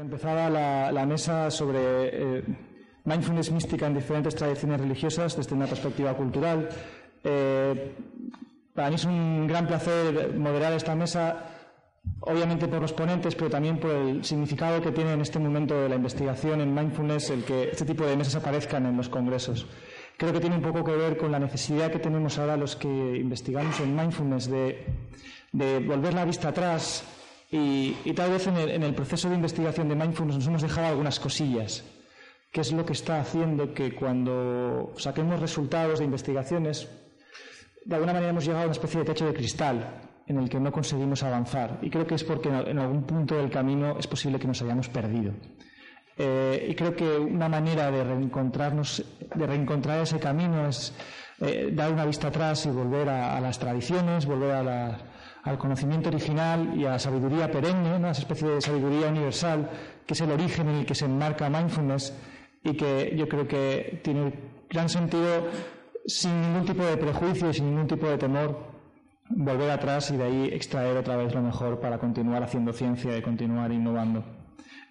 Empezaba la, la mesa sobre eh, mindfulness mística en diferentes tradiciones religiosas desde una perspectiva cultural. Eh, para mí es un gran placer moderar esta mesa, obviamente por los ponentes, pero también por el significado que tiene en este momento de la investigación en mindfulness el que este tipo de mesas aparezcan en los congresos. Creo que tiene un poco que ver con la necesidad que tenemos ahora los que investigamos en mindfulness de volver la vista atrás y, tal vez en el, proceso de investigación de mindfulness nos hemos dejado algunas cosillas, que es lo que está haciendo que cuando saquemos resultados de investigaciones, de alguna manera hemos llegado a una especie de techo de cristal en el que no conseguimos avanzar. Y creo que es porque en algún punto del camino es posible que nos hayamos perdido. Eh, y creo que una manera de reencontrarnos, de reencontrar ese camino es eh, dar una vista atrás y volver a las tradiciones, volver a las al conocimiento original y a la sabiduría perenne, una especie de sabiduría universal, que es el origen en el que se enmarca mindfulness y que yo creo que tiene gran sentido, sin ningún tipo de prejuicio y sin ningún tipo de temor, volver atrás y de ahí extraer otra vez lo mejor para continuar haciendo ciencia y continuar innovando.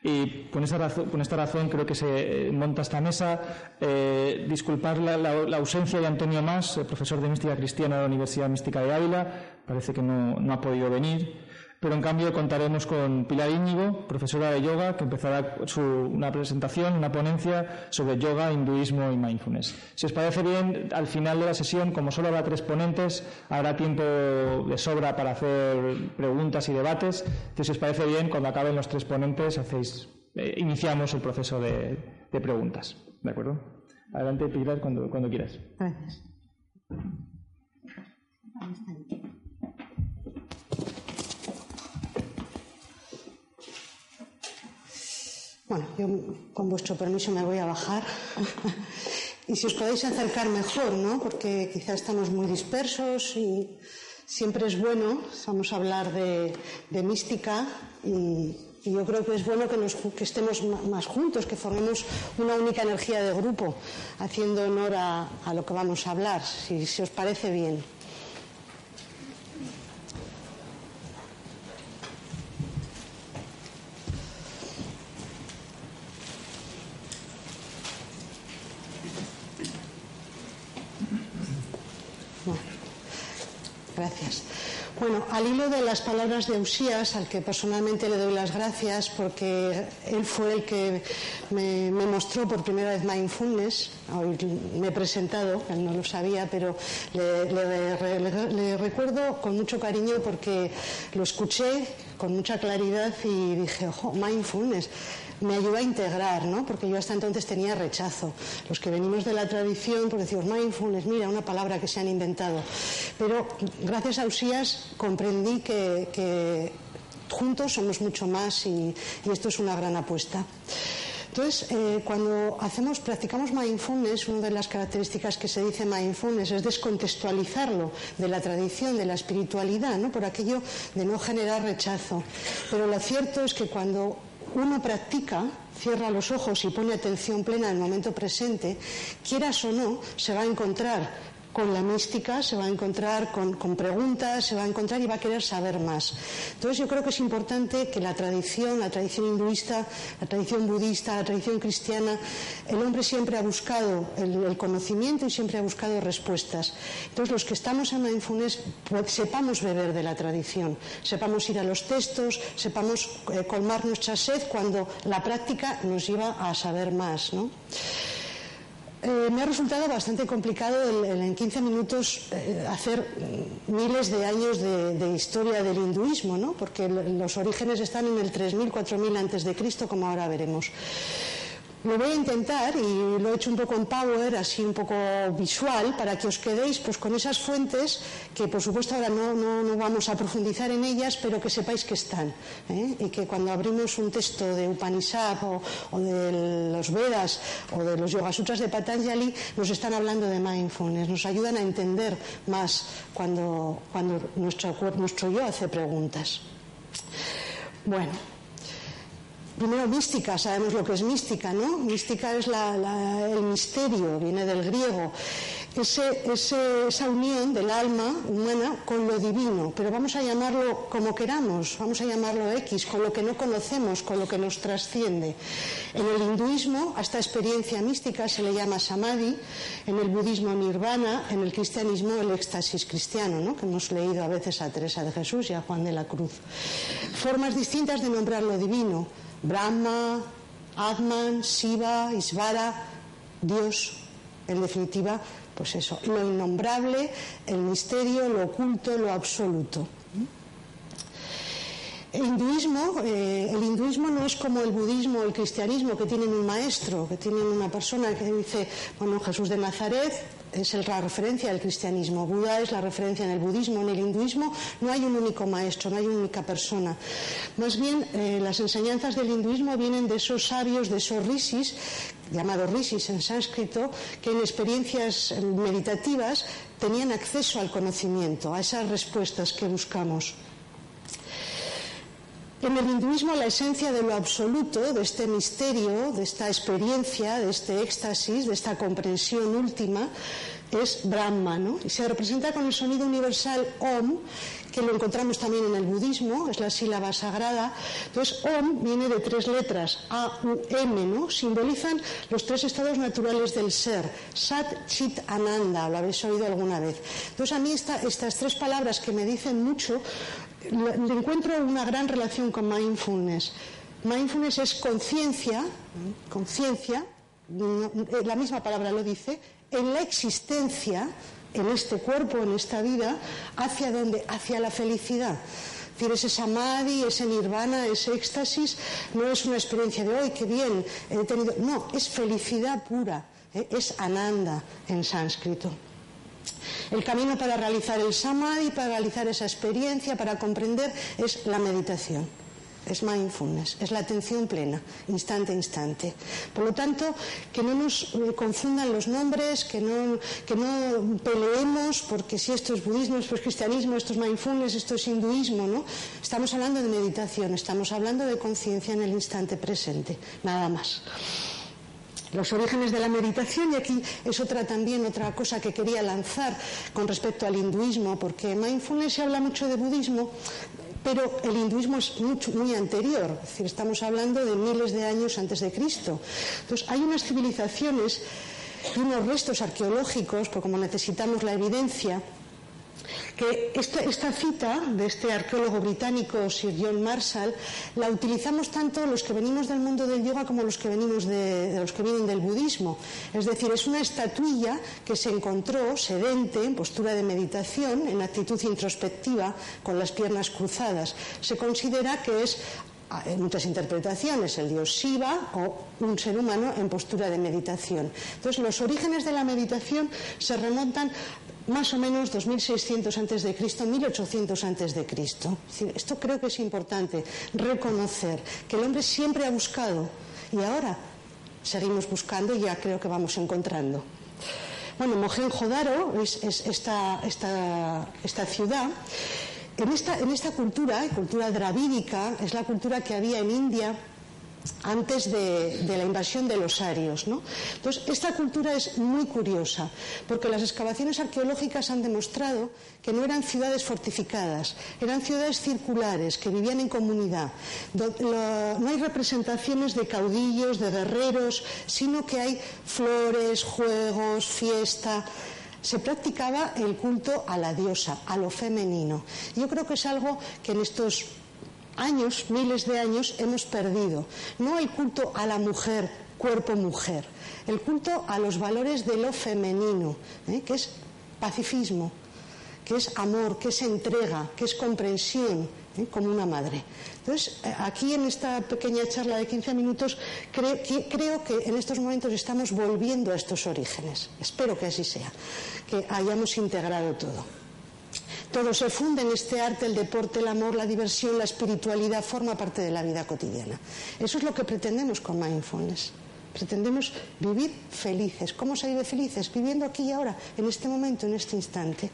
Y con esta razón, creo que se eh, monta esta mesa. Eh, disculpar la, ausencia de Antonio Más, profesor de Mística Cristiana de la Universidad Mística de Ávila. Parece que no, no ha podido venir pero en cambio contaremos con Pilar Íñigo, profesora de yoga, que empezará su, una presentación, una ponencia sobre yoga, hinduismo y mindfulness. Si os parece bien, al final de la sesión, como solo habrá tres ponentes, habrá tiempo de sobra para hacer preguntas y debates. Entonces, si os parece bien, cuando acaben los tres ponentes, hacéis, eh, iniciamos el proceso de, de, preguntas. ¿De acuerdo? Adelante, Pilar, cuando, cuando quieras. Gracias. Bueno, yo con vuestro permiso me voy a bajar. y si os podéis acercar mejor, ¿no? Porque quizá estamos muy dispersos y siempre es bueno, vamos a hablar de, mística y, yo creo que es bueno que, nos, que, estemos más juntos, que formemos una única energía de grupo, haciendo honor a, lo que vamos a hablar, si, si os parece bien. Gracias. Bueno, al hilo de las palabras de Usías, al que personalmente le doy las gracias porque él fue el que me, mostró por primera vez mindfulness, hoy me he presentado, él no lo sabía, pero le, recuerdo con mucho cariño porque lo escuché con mucha claridad y dije, ojo, mindfulness me ayuda a integrar, ¿no? Porque yo hasta entonces tenía rechazo. Los que venimos de la tradición, porque decimos mindfulness, mira, una palabra que se han inventado. Pero gracias a Usías comprendí que, juntos somos mucho más y, esto es una gran apuesta. Entonces, eh, cuando hacemos, practicamos mindfulness, una de las características que se dice mindfulness es descontextualizarlo de la tradición, de la espiritualidad, ¿no? por aquello de no generar rechazo. Pero lo cierto es que cuando uno practica, cierra los ojos y pone atención plena en el momento presente, quieras o no, se va a encontrar con la mística, se va a encontrar con, preguntas, se va a encontrar y va a querer saber más. Entonces yo creo que es importante que la tradición, la tradición hinduista, la tradición budista, la tradición cristiana, el hombre siempre ha buscado el, conocimiento y siempre ha buscado respuestas. Entonces los que estamos en mindfulness pues, sepamos beber de la tradición, sepamos ir a los textos, sepamos eh, colmar nuestra sed cuando la práctica nos lleva a saber más. ¿no? Eh, me ha resultado bastante complicado en 15 minutos eh, hacer miles de años de, historia del hinduismo, ¿no? porque los orígenes están en el 3.000, 4.000 antes de Cristo, como ahora veremos. Lo voy a intentar y lo he hecho un poco en Power, así un poco visual, para que os quedéis pues, con esas fuentes que por supuesto ahora no, no, vamos a profundizar en ellas, pero que sepáis que están. ¿eh? Y que cuando abrimos un texto de Upanishad o, de los Vedas o de los Yoga Sutras de Patanjali, nos están hablando de mindfulness, nos ayudan a entender más cuando, cuando nuestro, nuestro yo hace preguntas. Bueno, Primero, mística, sabemos lo que es mística, ¿no? Mística es el misterio, viene del griego esa unión del alma humana con lo divino, pero vamos a llamarlo como queramos, vamos a llamarlo X, con lo que no conocemos, con lo que nos trasciende. En el hinduismo a esta experiencia mística se le llama samadhi, en el budismo nirvana, en el cristianismo el éxtasis cristiano, ¿no? que hemos leído a veces a Teresa de Jesús y a Juan de la Cruz. Formas distintas de nombrar lo divino, Brahma, Atman, Shiva, Isvara, Dios, en definitiva, pues eso, lo innombrable, el misterio, lo oculto, lo absoluto. El hinduismo, eh, el hinduismo no es como el budismo o el cristianismo, que tienen un maestro, que tienen una persona que dice, bueno, Jesús de Nazaret es la referencia del cristianismo, Buda es la referencia en el budismo, en el hinduismo no hay un único maestro, no hay una única persona. Más bien, eh, las enseñanzas del hinduismo vienen de esos sabios, de esos rishis, llamados rishis en sánscrito, que en experiencias meditativas tenían acceso al conocimiento, a esas respuestas que buscamos. En el hinduismo la esencia de lo absoluto, de este misterio, de esta experiencia, de este éxtasis, de esta comprensión última, es Brahma, ¿no? Y se representa con el sonido universal Om, que lo encontramos también en el budismo, es la sílaba sagrada. Entonces, Om viene de tres letras, A, U, M, ¿no? Simbolizan los tres estados naturales del ser, Sat, Chit, Ananda, lo habéis oído alguna vez. Entonces, a mí estas tres palabras que me dicen mucho encuentro una gran relación con mindfulness. Mindfulness es conciencia, conciencia, la misma palabra lo dice, en la existencia, en este cuerpo, en esta vida, hacia dónde? Hacia la felicidad. Es decir, ese samadhi, ese nirvana, ese éxtasis, no es una experiencia de hoy, qué bien, he tenido. No, es felicidad pura, ¿eh? es ananda en sánscrito. El camino para realizar el samadhi, para realizar esa experiencia, para comprender, es la meditación. Es mindfulness, es la atención plena, instante a instante. Por lo tanto, que no nos confundan los nombres, que no, que no peleemos, porque si esto es budismo, esto es cristianismo, esto es mindfulness, esto es hinduismo, ¿no? Estamos hablando de meditación, estamos hablando de conciencia en el instante presente, nada más los orígenes de la meditación y aquí es otra también otra cosa que quería lanzar con respecto al hinduismo porque mindfulness se habla mucho de budismo pero el hinduismo es muy anterior, es decir, estamos hablando de miles de años antes de Cristo. Entonces, hay unas civilizaciones y unos restos arqueológicos, porque como necesitamos la evidencia, que esta, cita de este arqueólogo británico Sir John Marshall la utilizamos tanto los que venimos del mundo del yoga como los que venimos de, los que vienen del budismo. Es decir, es una estatuilla que se encontró sedente, en postura de meditación, en actitud introspectiva, con las piernas cruzadas. Se considera que es en muchas interpretaciones, el dios Shiva o un ser humano en postura de meditación. Entonces, los orígenes de la meditación se remontan más o menos 2600 antes de Cristo, 1800 antes de Cristo. Esto creo que es importante reconocer que el hombre siempre ha buscado y ahora seguimos buscando y ya creo que vamos encontrando. Bueno, Mohenjo-Daro es, esta, esta, ciudad. En esta, en esta cultura, cultura dravídica, es la cultura que había en India antes de, la invasión de los arios. ¿no? Entonces, esta cultura es muy curiosa, porque las excavaciones arqueológicas han demostrado que no eran ciudades fortificadas, eran ciudades circulares, que vivían en comunidad. No hay representaciones de caudillos, de guerreros, sino que hay flores, juegos, fiesta se practicaba el culto a la diosa, a lo femenino. Yo creo que es algo que en estos años, miles de años, hemos perdido. No el culto a la mujer, cuerpo mujer, el culto a los valores de lo femenino, ¿eh? que es pacifismo, que es amor, que es entrega, que es comprensión, ¿eh? como una madre. Entonces, eh, aquí en esta pequeña charla de 15 minutos, creo que en estos momentos estamos volviendo a estos orígenes. Espero que así sea, que hayamos integrado todo. Todo se funde en este arte, el deporte, el amor, la diversión, la espiritualidad, forma parte de la vida cotidiana. Eso es lo que pretendemos con mindfulness. Pretendemos vivir felices. ¿Cómo se vive felices? Viviendo aquí y ahora, en este momento, en este instante.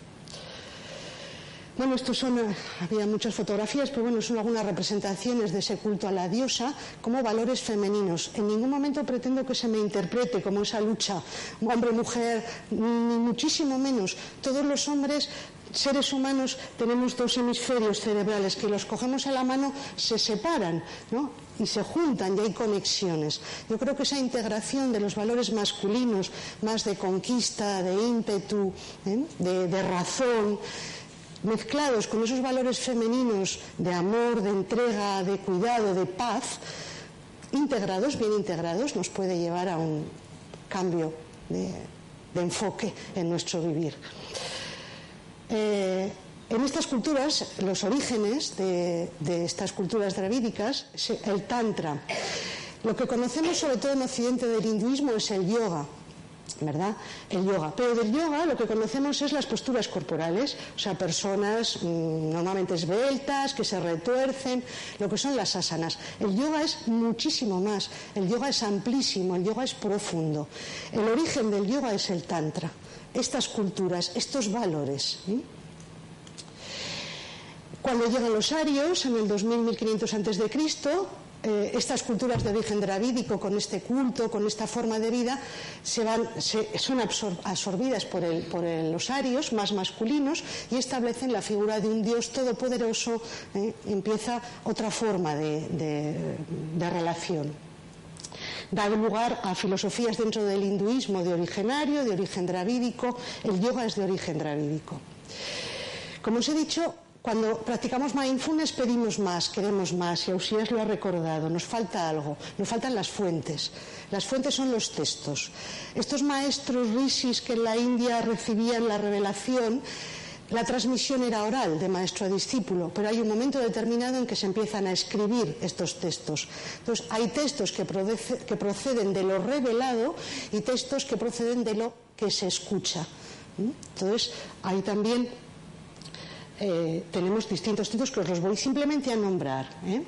Bueno, estos son, había muchas fotografías, pero bueno, son algunas representaciones de ese culto a la diosa como valores femeninos. En ningún momento pretendo que se me interprete como esa lucha hombre-mujer, ni muchísimo menos. Todos los hombres seres humanos tenemos dos hemisferios cerebrales que los cogemos a la mano, se separan ¿no? y se juntan y hay conexiones. Yo creo que esa integración de los valores masculinos, más de conquista, de ímpetu, ¿eh? de, razón, mezclados con esos valores femeninos de amor, de entrega, de cuidado, de paz, integrados, bien integrados, nos puede llevar a un cambio de enfoque en nuestro vivir. Eh, en estas culturas, los orígenes de, estas culturas dravídicas, el tantra. Lo que conocemos sobre todo en Occidente del hinduismo es el yoga, ¿verdad? El yoga. Pero del yoga lo que conocemos es las posturas corporales, o sea, personas mm, normalmente esbeltas, que se retuercen, lo que son las asanas. El yoga es muchísimo más, el yoga es amplísimo, el yoga es profundo. El origen del yoga es el tantra estas culturas, estos valores. Cuando llegan los arios, en el 2000-1500 a.C., eh, estas culturas de origen dravídico, con este culto, con esta forma de vida, se son absorbidas por, los arios más masculinos y establecen la figura de un dios todopoderoso. Eh, empieza otra forma de relación da lugar a filosofías dentro del hinduismo de originario, de origen dravídico, el yoga es de origen dravídico. Como os he dicho, cuando practicamos mindfulness pedimos más, queremos más, y Ausías lo ha recordado, nos falta algo, nos faltan las fuentes. Las fuentes son los textos. Estos maestros rishis que en la India recibían la revelación la transmisión era oral, de maestro a discípulo, pero hay un momento determinado en que se empiezan a escribir estos textos. Entonces, hay textos que, proceden de lo revelado y textos que proceden de lo que se escucha. Entonces, ahí también eh, tenemos distintos textos que os los voy simplemente a nombrar. ¿eh?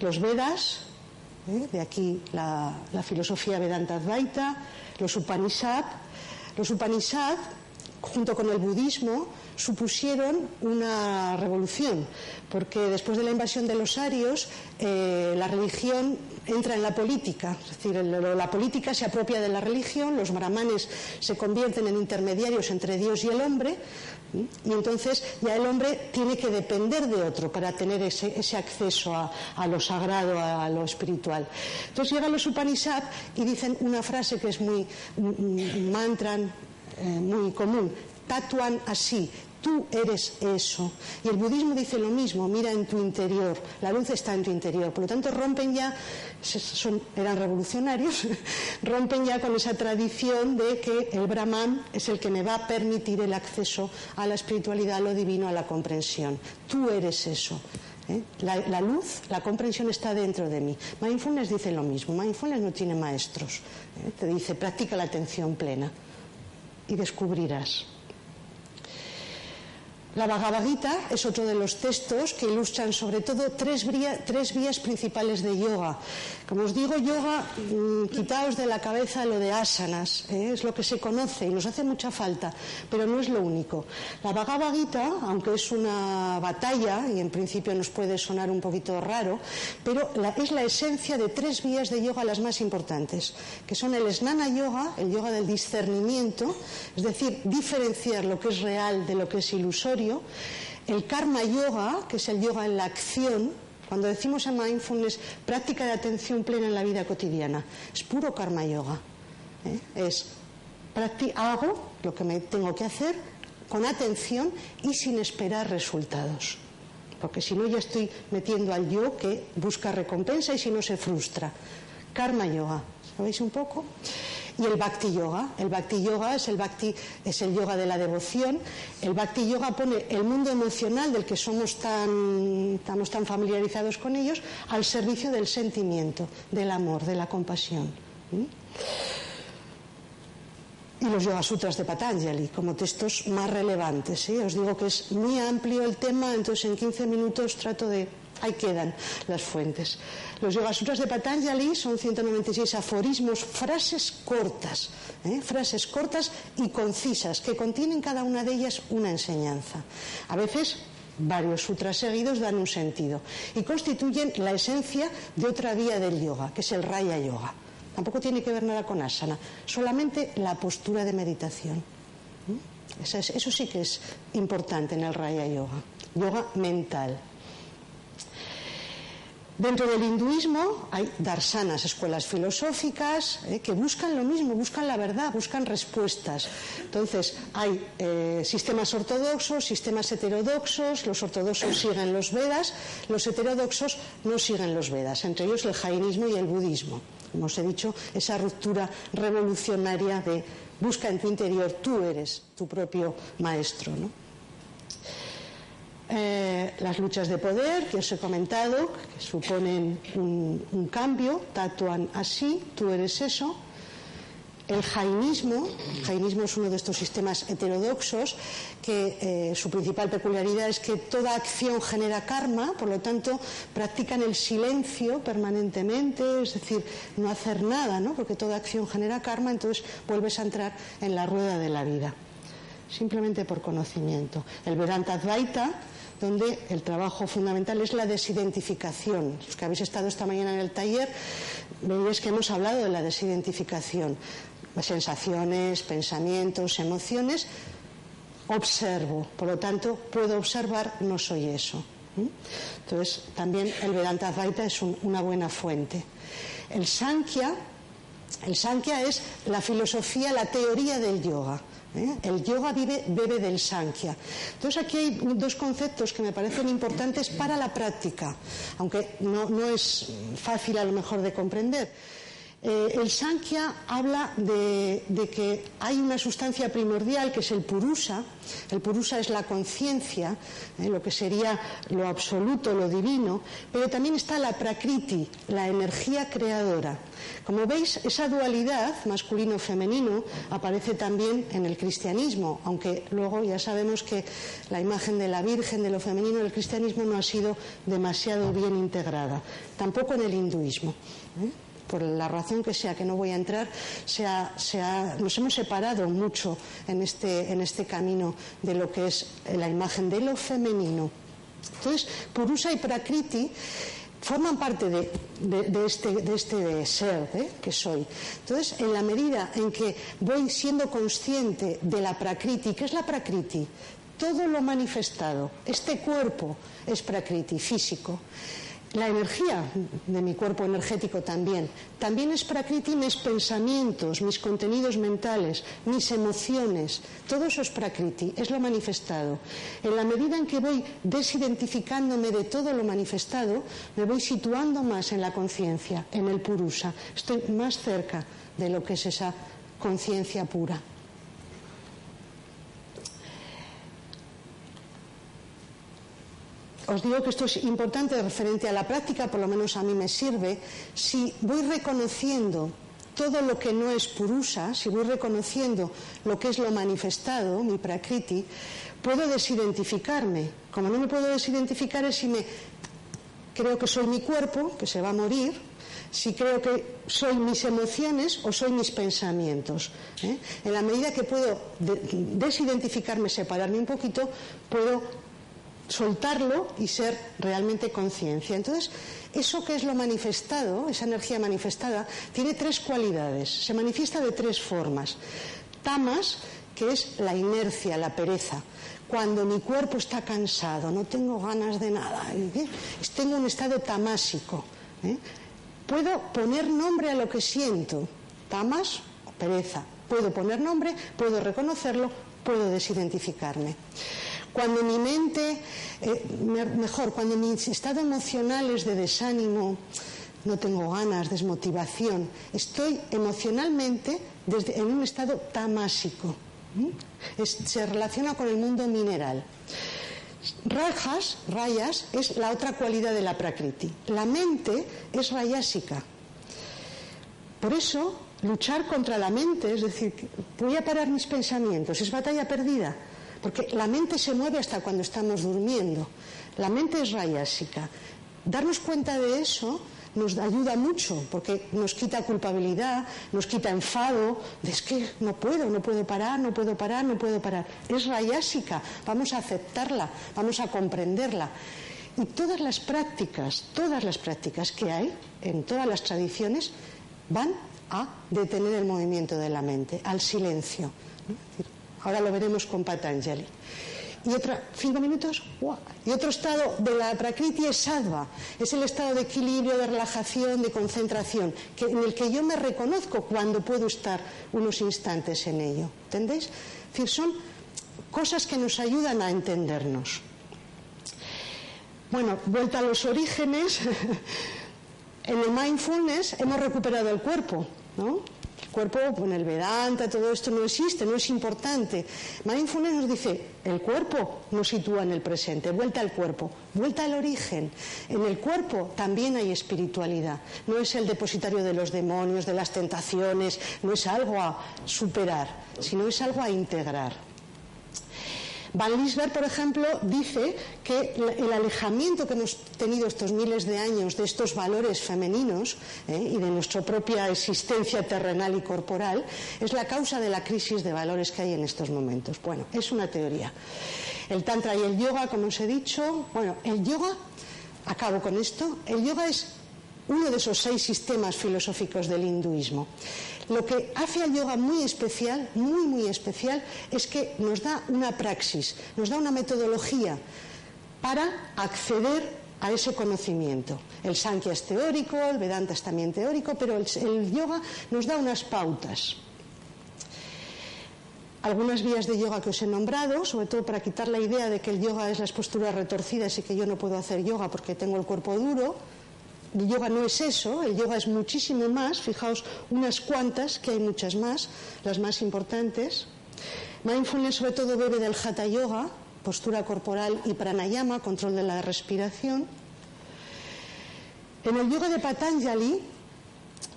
Los Vedas, ¿eh? de aquí la, la filosofía Vedanta Advaita, los Upanishad, los Upanishad, junto con el budismo, supusieron una revolución, porque después de la invasión de los arios, eh, la religión entra en la política, es decir, la política se apropia de la religión, los brahmanes se convierten en intermediarios entre Dios y el hombre, y entonces ya el hombre tiene que depender de otro para tener ese, acceso a, lo sagrado, a, lo espiritual. Entonces llegan los Upanishad y dicen una frase que es muy un, mantra eh, muy común, tatuan así, Tú eres eso. Y el budismo dice lo mismo, mira en tu interior, la luz está en tu interior. Por lo tanto, rompen ya, eran revolucionarios, rompen ya con esa tradición de que el Brahman es el que me va a permitir el acceso a la espiritualidad, a lo divino, a la comprensión. Tú eres eso. ¿eh? La, luz, la comprensión está dentro de mí. Mindfulness dice lo mismo. Mindfulness no tiene maestros. ¿eh? Te dice, practica la atención plena y descubrirás. La Bhagavad Gita es otro de los textos que ilustran sobre todo tres, vías principales de yoga. Como os digo, yoga, mm, quitaos de la cabeza lo de asanas, ¿eh? es lo que se conoce y nos hace mucha falta, pero no es lo único. La Bhagavad Gita, aunque es una batalla y en principio nos puede sonar un poquito raro, pero es la esencia de tres vías de yoga las más importantes, que son el Snana Yoga, el yoga del discernimiento, es decir, diferenciar lo que es real de lo que es ilusorio, el karma yoga, que es el yoga en la acción, cuando decimos en mindfulness práctica de atención plena en la vida cotidiana, es puro karma yoga. ¿eh? Es hago lo que me tengo que hacer con atención y sin esperar resultados. Porque si no ya estoy metiendo al yo que busca recompensa y si no se frustra. Karma yoga, ¿sabéis un poco? Y el Bhakti Yoga. El Bhakti Yoga es el Bhakti, es el yoga de la devoción. El Bhakti Yoga pone el mundo emocional del que somos tan, estamos tan familiarizados con ellos al servicio del sentimiento, del amor, de la compasión. Y los Yoga Sutras de Patanjali como textos más relevantes. Os digo que es muy amplio el tema, entonces en 15 minutos trato de Ahí quedan las fuentes. Los Yoga Sutras de Patanjali son 196 aforismos, frases cortas, ¿eh? frases cortas y concisas, que contienen cada una de ellas una enseñanza. A veces varios sutras seguidos dan un sentido y constituyen la esencia de otra vía del yoga, que es el Raya Yoga. Tampoco tiene que ver nada con asana, solamente la postura de meditación. ¿Mm? Eso, sí que es importante en el Raya Yoga, yoga mental. Dentro del hinduismo hay darsanas, escuelas filosóficas, eh, que buscan lo mismo, buscan la verdad, buscan respuestas. Entonces, hay eh, sistemas ortodoxos, sistemas heterodoxos, los ortodoxos siguen los Vedas, los heterodoxos no siguen los Vedas, entre ellos el jainismo y el budismo. Como os he dicho, esa ruptura revolucionaria de busca en tu interior, tú eres tu propio maestro. ¿no? Eh, las luchas de poder que os he comentado, que suponen un, cambio, tatuan así, tú eres eso. El jainismo, el jainismo es uno de estos sistemas heterodoxos que eh, su principal peculiaridad es que toda acción genera karma, por lo tanto practican el silencio permanentemente, es decir, no hacer nada, ¿no? porque toda acción genera karma, entonces vuelves a entrar en la rueda de la vida, simplemente por conocimiento. El Vedanta Advaita donde el trabajo fundamental es la desidentificación. Los que habéis estado esta mañana en el taller, veréis que hemos hablado de la desidentificación. Sensaciones, pensamientos, emociones. Observo, por lo tanto, puedo observar, no soy eso. Entonces, también el Vedanta Advaita es una buena fuente. El Sankhya, el Sankhya es la filosofía, la teoría del yoga. ¿Eh? El yoga vive, bebe del Sankhya. Entonces aquí hay dos conceptos que me parecen importantes para la práctica, aunque no, es fácil a lo mejor de comprender. Eh, el Sankhya habla de, que hay una sustancia primordial que es el purusa. El purusa es la conciencia, ¿eh? lo que sería lo absoluto, lo divino, pero también está la prakriti, la energía creadora. Como veis, esa dualidad masculino-femenino aparece también en el cristianismo, aunque luego ya sabemos que la imagen de la Virgen, de lo femenino del cristianismo no ha sido demasiado bien integrada, tampoco en el hinduismo. ¿eh? Por la razón que sea, que no voy a entrar, nos hemos separado mucho en este, en este camino de lo que es la imagen de lo femenino. Entonces, Purusa y Prakriti forman parte de, este, de este, ser ¿eh? que soy. Entonces, en la medida en que voy siendo consciente de la prakriti, ¿qué es la prakriti? Todo lo manifestado, este cuerpo es prakriti, físico. La energía de mi cuerpo energético también. También es prakriti mis pensamientos, mis contenidos mentales, mis emociones. Todo eso es prakriti, es lo manifestado. En la medida en que voy desidentificándome de todo lo manifestado, me voy situando más en la conciencia, en el purusa. Estoy más cerca de lo que es esa conciencia pura. Os digo que esto es importante referente a la práctica, por lo menos a mí me sirve, si voy reconociendo todo lo que no es purusa, si voy reconociendo lo que es lo manifestado, mi prakriti, puedo desidentificarme. Como no me puedo desidentificar es si me creo que soy mi cuerpo, que se va a morir, si creo que soy mis emociones o soy mis pensamientos. ¿eh? En la medida que puedo desidentificarme, separarme un poquito, puedo soltarlo y ser realmente conciencia. Entonces, eso que es lo manifestado, esa energía manifestada, tiene tres cualidades, se manifiesta de tres formas. Tamas, que es la inercia, la pereza. Cuando mi cuerpo está cansado, no tengo ganas de nada, ¿eh? tengo un estado tamásico. ¿eh? Puedo poner nombre a lo que siento. Tamas, pereza. Puedo poner nombre, puedo reconocerlo, puedo desidentificarme. Cuando mi mente, eh, mejor, cuando mi estado emocional es de desánimo, no tengo ganas, desmotivación, estoy emocionalmente desde, en un estado tamásico. se relaciona con el mundo mineral. Rajas, rayas, es la otra cualidad de la prakriti. La mente es rayásica. Por eso, luchar contra la mente, es decir, voy a parar mis pensamientos, es batalla perdida. Porque la mente se mueve hasta cuando estamos durmiendo. La mente es rayásica. darnos cuenta de eso nos ayuda mucho porque nos quita culpabilidad, nos quita enfado, de es que no puedo, no puedo parar, no puedo parar, no puedo parar. Es rayásica, vamos a aceptarla, vamos a comprenderla. Y todas las prácticas, todas las prácticas que hay en todas las tradiciones van a detener el movimiento de la mente, al silencio. Ahora lo veremos con Patanjali y otra, cinco minutos, y otro estado de la prakriti es sattva, es el estado de equilibrio, de relajación, de concentración, que, en el que yo me reconozco cuando puedo estar unos instantes en ello. ¿Entendéis? Es decir, son cosas que nos ayudan a entendernos. Bueno, vuelta a los orígenes, en el mindfulness hemos recuperado el cuerpo, ¿no? Cuerpo, en el Vedanta, todo esto no existe, no es importante. Mindfulness nos dice, el cuerpo nos sitúa en el presente, vuelta al cuerpo, vuelta al origen. En el cuerpo también hay espiritualidad. No es el depositario de los demonios, de las tentaciones, no es algo a superar, sino es algo a integrar. Van Liesberg, por ejemplo, dice que el alejamiento que hemos tenido estos miles de años de estos valores femeninos ¿eh? y de nuestra propia existencia terrenal y corporal es la causa de la crisis de valores que hay en estos momentos. Bueno, es una teoría. El Tantra y el Yoga, como os he dicho, bueno, el Yoga, acabo con esto, el Yoga es uno de esos seis sistemas filosóficos del hinduismo. Lo que hace al yoga muy especial, muy, muy especial, es que nos da una praxis, nos da una metodología para acceder a ese conocimiento. El Sankhya es teórico, el Vedanta es también teórico, pero el, el yoga nos da unas pautas algunas vías de yoga que os he nombrado, sobre todo para quitar la idea de que el yoga es las posturas retorcidas y que yo no puedo hacer yoga porque tengo el cuerpo duro. El yoga no es eso, el yoga es muchísimo más, fijaos unas cuantas, que hay muchas más, las más importantes. Mindfulness sobre todo bebe del hatha yoga, postura corporal y pranayama, control de la respiración. En el yoga de Patanjali,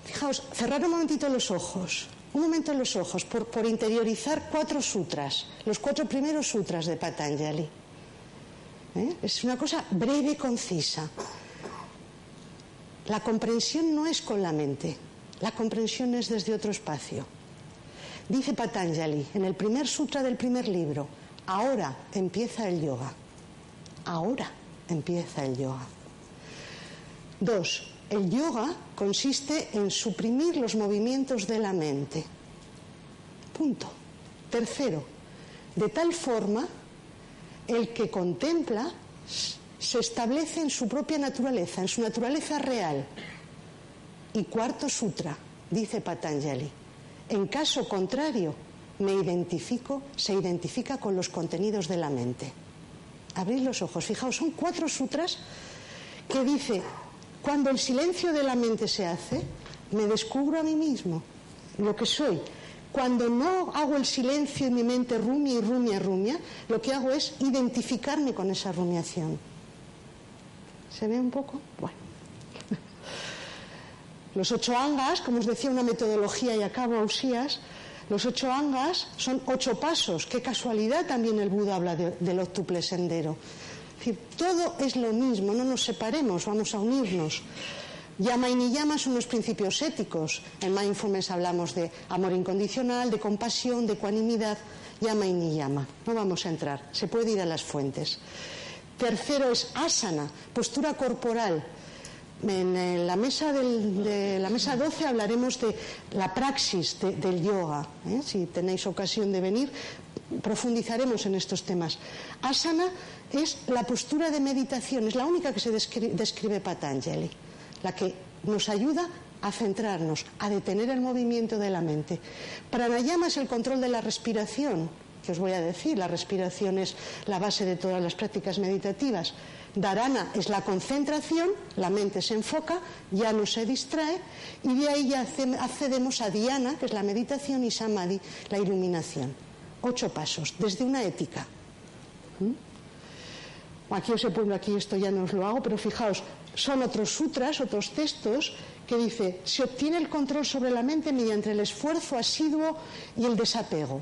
fijaos, cerrar un momentito los ojos, un momento los ojos, por, interiorizar cuatro sutras, los cuatro primeros sutras de Patanjali. ¿Eh? Es una cosa breve y concisa. La comprensión no es con la mente, la comprensión es desde otro espacio. Dice Patanjali en el primer sutra del primer libro, ahora empieza el yoga. Ahora empieza el yoga. Dos, el yoga consiste en suprimir los movimientos de la mente. Punto. Tercero, de tal forma el que contempla se establece en su propia naturaleza, en su naturaleza real. Y cuarto sutra, dice Patanjali, en caso contrario, me identifico, se identifica con los contenidos de la mente. Abrid los ojos, fijaos, son cuatro sutras que dice, cuando el silencio de la mente se hace, me descubro a mí mismo, lo que soy. Cuando no hago el silencio y mi mente rumia y rumia, rumia, lo que hago es identificarme con esa rumiación. ¿Se ve un poco? Bueno. Los ocho angas, como os decía, una metodología y acabo ausías, los ocho angas son ocho pasos. Qué casualidad también el Buda habla del octuple sendero. Es decir, todo es lo mismo, no nos separemos, vamos a unirnos. Yama y niyama son los principios éticos. En mindfulness hablamos de amor incondicional, de compasión, de ecuanimidad. Yama y niyama. No vamos a entrar, se puede ir a las fuentes. Tercero es asana, postura corporal. En la mesa, de la mesa 12 hablaremos de la praxis del yoga. ¿eh? Si tenéis ocasión de venir, profundizaremos en estos temas. Asana es la postura de meditación, es la única que se describe Patanjali, la que nos ayuda a centrarnos, a detener el movimiento de la mente. Pranayama es el control de la respiración que os voy a decir, la respiración es la base de todas las prácticas meditativas. Dharana es la concentración, la mente se enfoca, ya no se distrae, y de ahí ya accedemos a Dhyana, que es la meditación, y Samadhi, la iluminación. Ocho pasos, desde una ética. ¿Mm? Aquí os he puesto, aquí esto ya no os lo hago, pero fijaos, son otros sutras, otros textos, que dice, se obtiene el control sobre la mente mediante el esfuerzo asiduo y el desapego.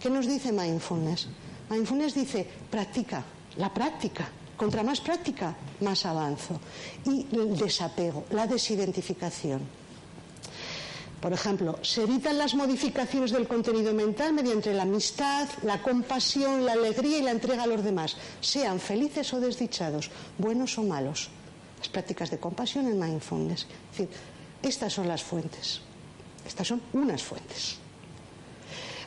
¿Qué nos dice mindfulness? Mindfulness dice, practica, la práctica, Contra más práctica, más avanzo. Y el desapego, la desidentificación. Por ejemplo, se evitan las modificaciones del contenido mental mediante la amistad, la compasión, la alegría y la entrega a los demás, sean felices o desdichados, buenos o malos. Las prácticas de compasión en mindfulness. Es decir, estas son las fuentes. Estas son unas fuentes.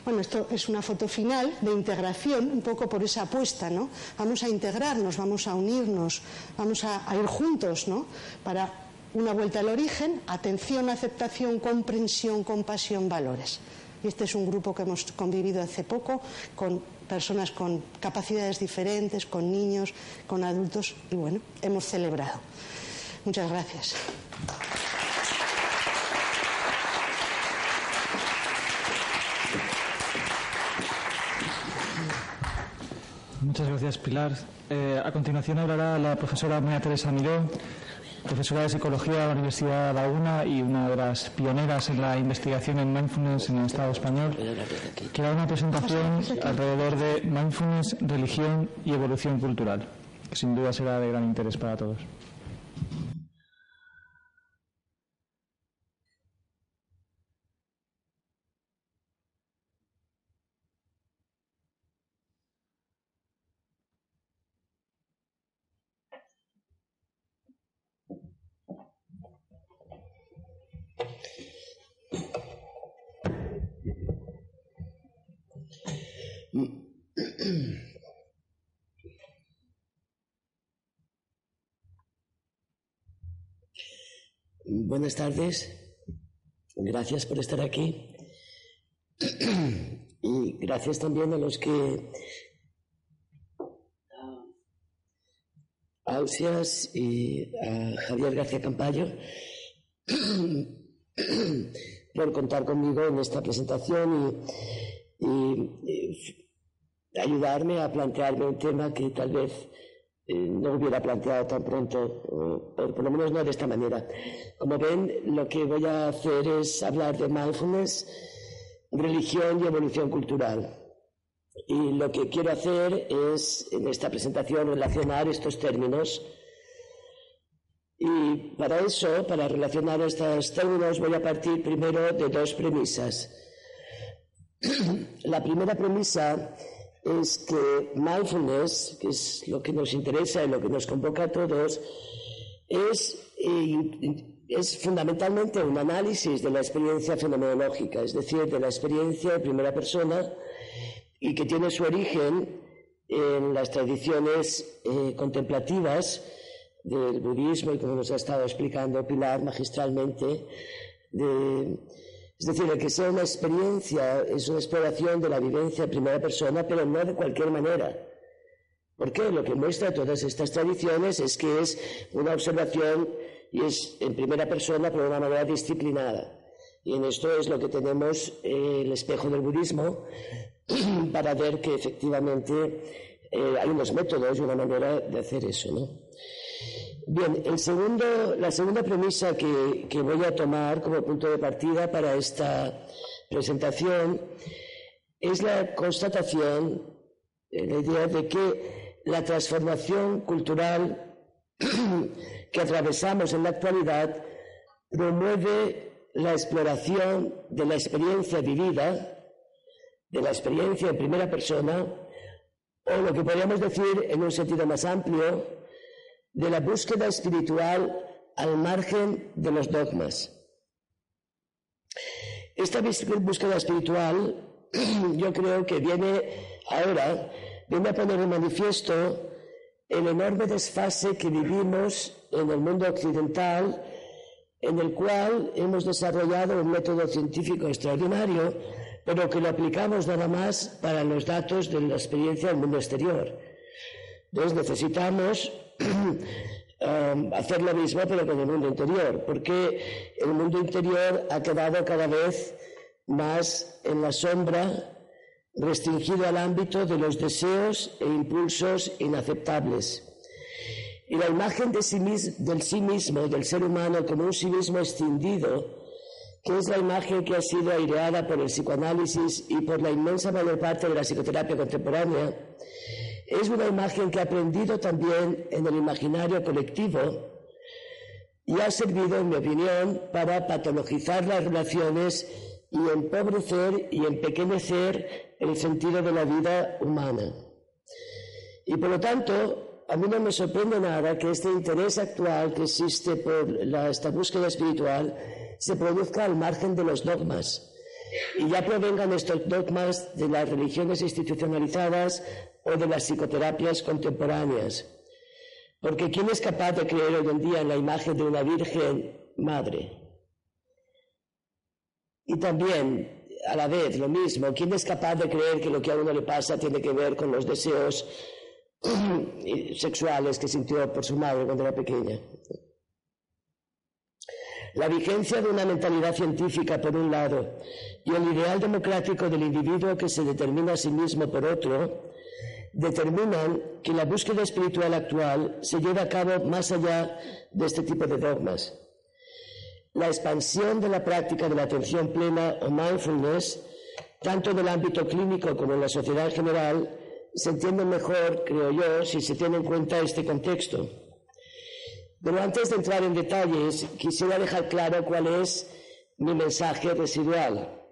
Bueno, esto es una foto final de integración, un poco por esa apuesta, ¿no? Vamos a integrarnos, vamos a unirnos, vamos a, ir juntos, ¿no? Para una vuelta al origen, atención, aceptación, comprensión, compasión, valores. Y este es un grupo que hemos convivido hace poco con personas con capacidades diferentes, con niños, con adultos, y bueno, hemos celebrado. Muchas gracias. Muchas gracias, Pilar. Eh, a continuación hablará la profesora María Teresa Miró, profesora de Psicología de la Universidad de Laguna y una de las pioneras en la investigación en mindfulness en el Estado español, que hará una presentación alrededor de mindfulness, religión y evolución cultural, que sin duda será de gran interés para todos. Buenas tardes. Gracias por estar aquí. Y gracias también a los que a Ausias y a Javier García Campayo por contar conmigo en esta presentación y, ayudarme a plantearme un tema que tal vez no hubiera planteado tan pronto, o, por lo menos no de esta manera. Como ven, lo que voy a hacer es hablar de mindfulness, religión y evolución cultural. Y lo que quiero hacer es, en esta presentación, relacionar estos términos. Y para eso, para relacionar estos términos, voy a partir primero de dos premisas. La primera premisa es que mindfulness, que es lo que nos interesa y lo que nos convoca a todos, es, eh, fundamentalmente un análisis de la experiencia fenomenológica, es decir, de la experiencia de primera persona y que tiene su origen en las tradiciones eh, contemplativas del budismo y como nos ha estado explicando Pilar magistralmente, de, es decir, el que sea una experiencia es una exploración de la vivencia en primera persona, pero no de cualquier manera. Porque lo que muestra todas estas tradiciones es que es una observación y es en primera persona, pero de una manera disciplinada. Y en esto es lo que tenemos eh, el espejo del budismo para ver que efectivamente eh, hay unos métodos y una manera de hacer eso. ¿no? Bien, el segundo, la segunda premisa que, que, voy a tomar como punto de partida para esta presentación es la constatación, eh, la idea de que la transformación cultural que atravesamos en la actualidad promueve la exploración de la experiencia vivida, de la experiencia en primera persona, o lo que podríamos decir en un sentido más amplio, de la búsqueda espiritual al margen de los dogmas. Esta búsqueda espiritual yo creo que viene ahora, viene a poner en manifiesto el enorme desfase que vivimos en el mundo occidental, en el cual hemos desarrollado un método científico extraordinario, pero que lo aplicamos nada más para los datos de la experiencia del mundo exterior. Entonces necesitamos hacer lo mismo pero con el mundo interior, porque el mundo interior ha quedado cada vez más en la sombra, restringido al ámbito de los deseos e impulsos inaceptables. Y la imagen de sí del sí mismo, del ser humano como un sí mismo extendido, que es la imagen que ha sido aireada por el psicoanálisis y por la inmensa mayor parte de la psicoterapia contemporánea, es una imagen que ha aprendido también en el imaginario colectivo y ha servido, en mi opinión, para patologizar las relaciones y empobrecer y empequeñecer el sentido de la vida humana. Y por lo tanto, a mí no me sorprende nada que este interés actual que existe por esta búsqueda espiritual se produzca al margen de los dogmas y ya provengan estos dogmas de las religiones institucionalizadas o de las psicoterapias contemporáneas. Porque ¿quién es capaz de creer hoy en día en la imagen de una Virgen Madre? Y también, a la vez, lo mismo, ¿quién es capaz de creer que lo que a uno le pasa tiene que ver con los deseos sexuales que sintió por su madre cuando era pequeña? La vigencia de una mentalidad científica por un lado y el ideal democrático del individuo que se determina a sí mismo por otro determinan que la búsqueda espiritual actual se lleva a cabo más allá de este tipo de dogmas. La expansión de la práctica de la atención plena o mindfulness, tanto en el ámbito clínico como en la sociedad en general, se entiende mejor, creo yo, si se tiene en cuenta este contexto. Pero antes de entrar en detalles, quisiera dejar claro cuál es mi mensaje residual.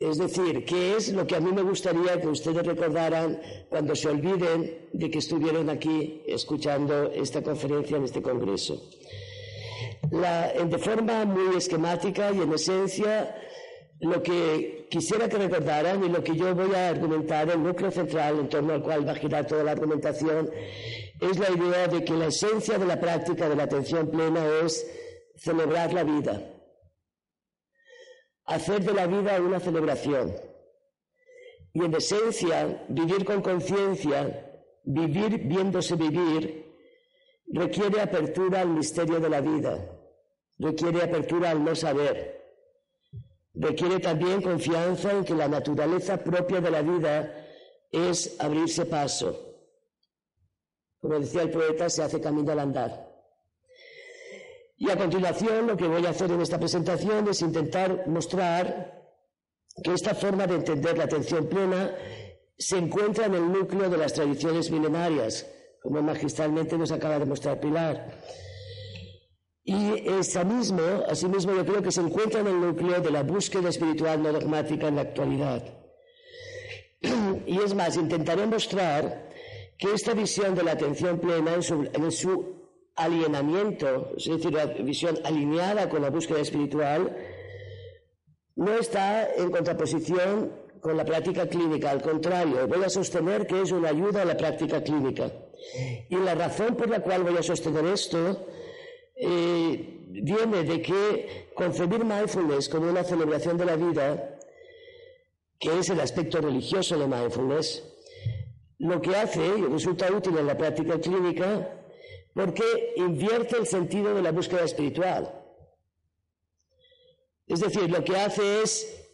Es decir, ¿qué es lo que a mí me gustaría que ustedes recordaran cuando se olviden de que estuvieron aquí escuchando esta conferencia en este congreso? de forma muy esquemática y en esencia, lo que quisiera que recordaran y lo que yo voy a argumentar, el núcleo central en torno al cual va a girar toda la argumentación, es la idea de que la esencia de la práctica de la atención plena es celebrar la vida hacer de la vida una celebración. Y en esencia, vivir con conciencia, vivir viéndose vivir, requiere apertura al misterio de la vida, requiere apertura al no saber, requiere también confianza en que la naturaleza propia de la vida es abrirse paso. Como decía el poeta, se hace camino al andar. Y a continuación lo que voy a hacer en esta presentación es intentar mostrar que esta forma de entender la atención plena se encuentra en el núcleo de las tradiciones milenarias, como magistralmente nos acaba de mostrar Pilar. Y esa mismo, asimismo, yo creo que se encuentra en el núcleo de la búsqueda espiritual no dogmática en la actualidad. Y es más, intentaré mostrar que esta visión de la atención plena en su alienamiento, es decir, la visión alineada con la búsqueda espiritual, no está en contraposición con la práctica clínica, al contrario, voy a sostener que es una ayuda a la práctica clínica. Y la razón por la cual voy a sostener esto eh, viene de que concebir mindfulness como una celebración de la vida, que es el aspecto religioso de mindfulness, lo que hace y resulta útil en la práctica clínica porque invierte el sentido de la búsqueda espiritual. Es decir, lo que hace es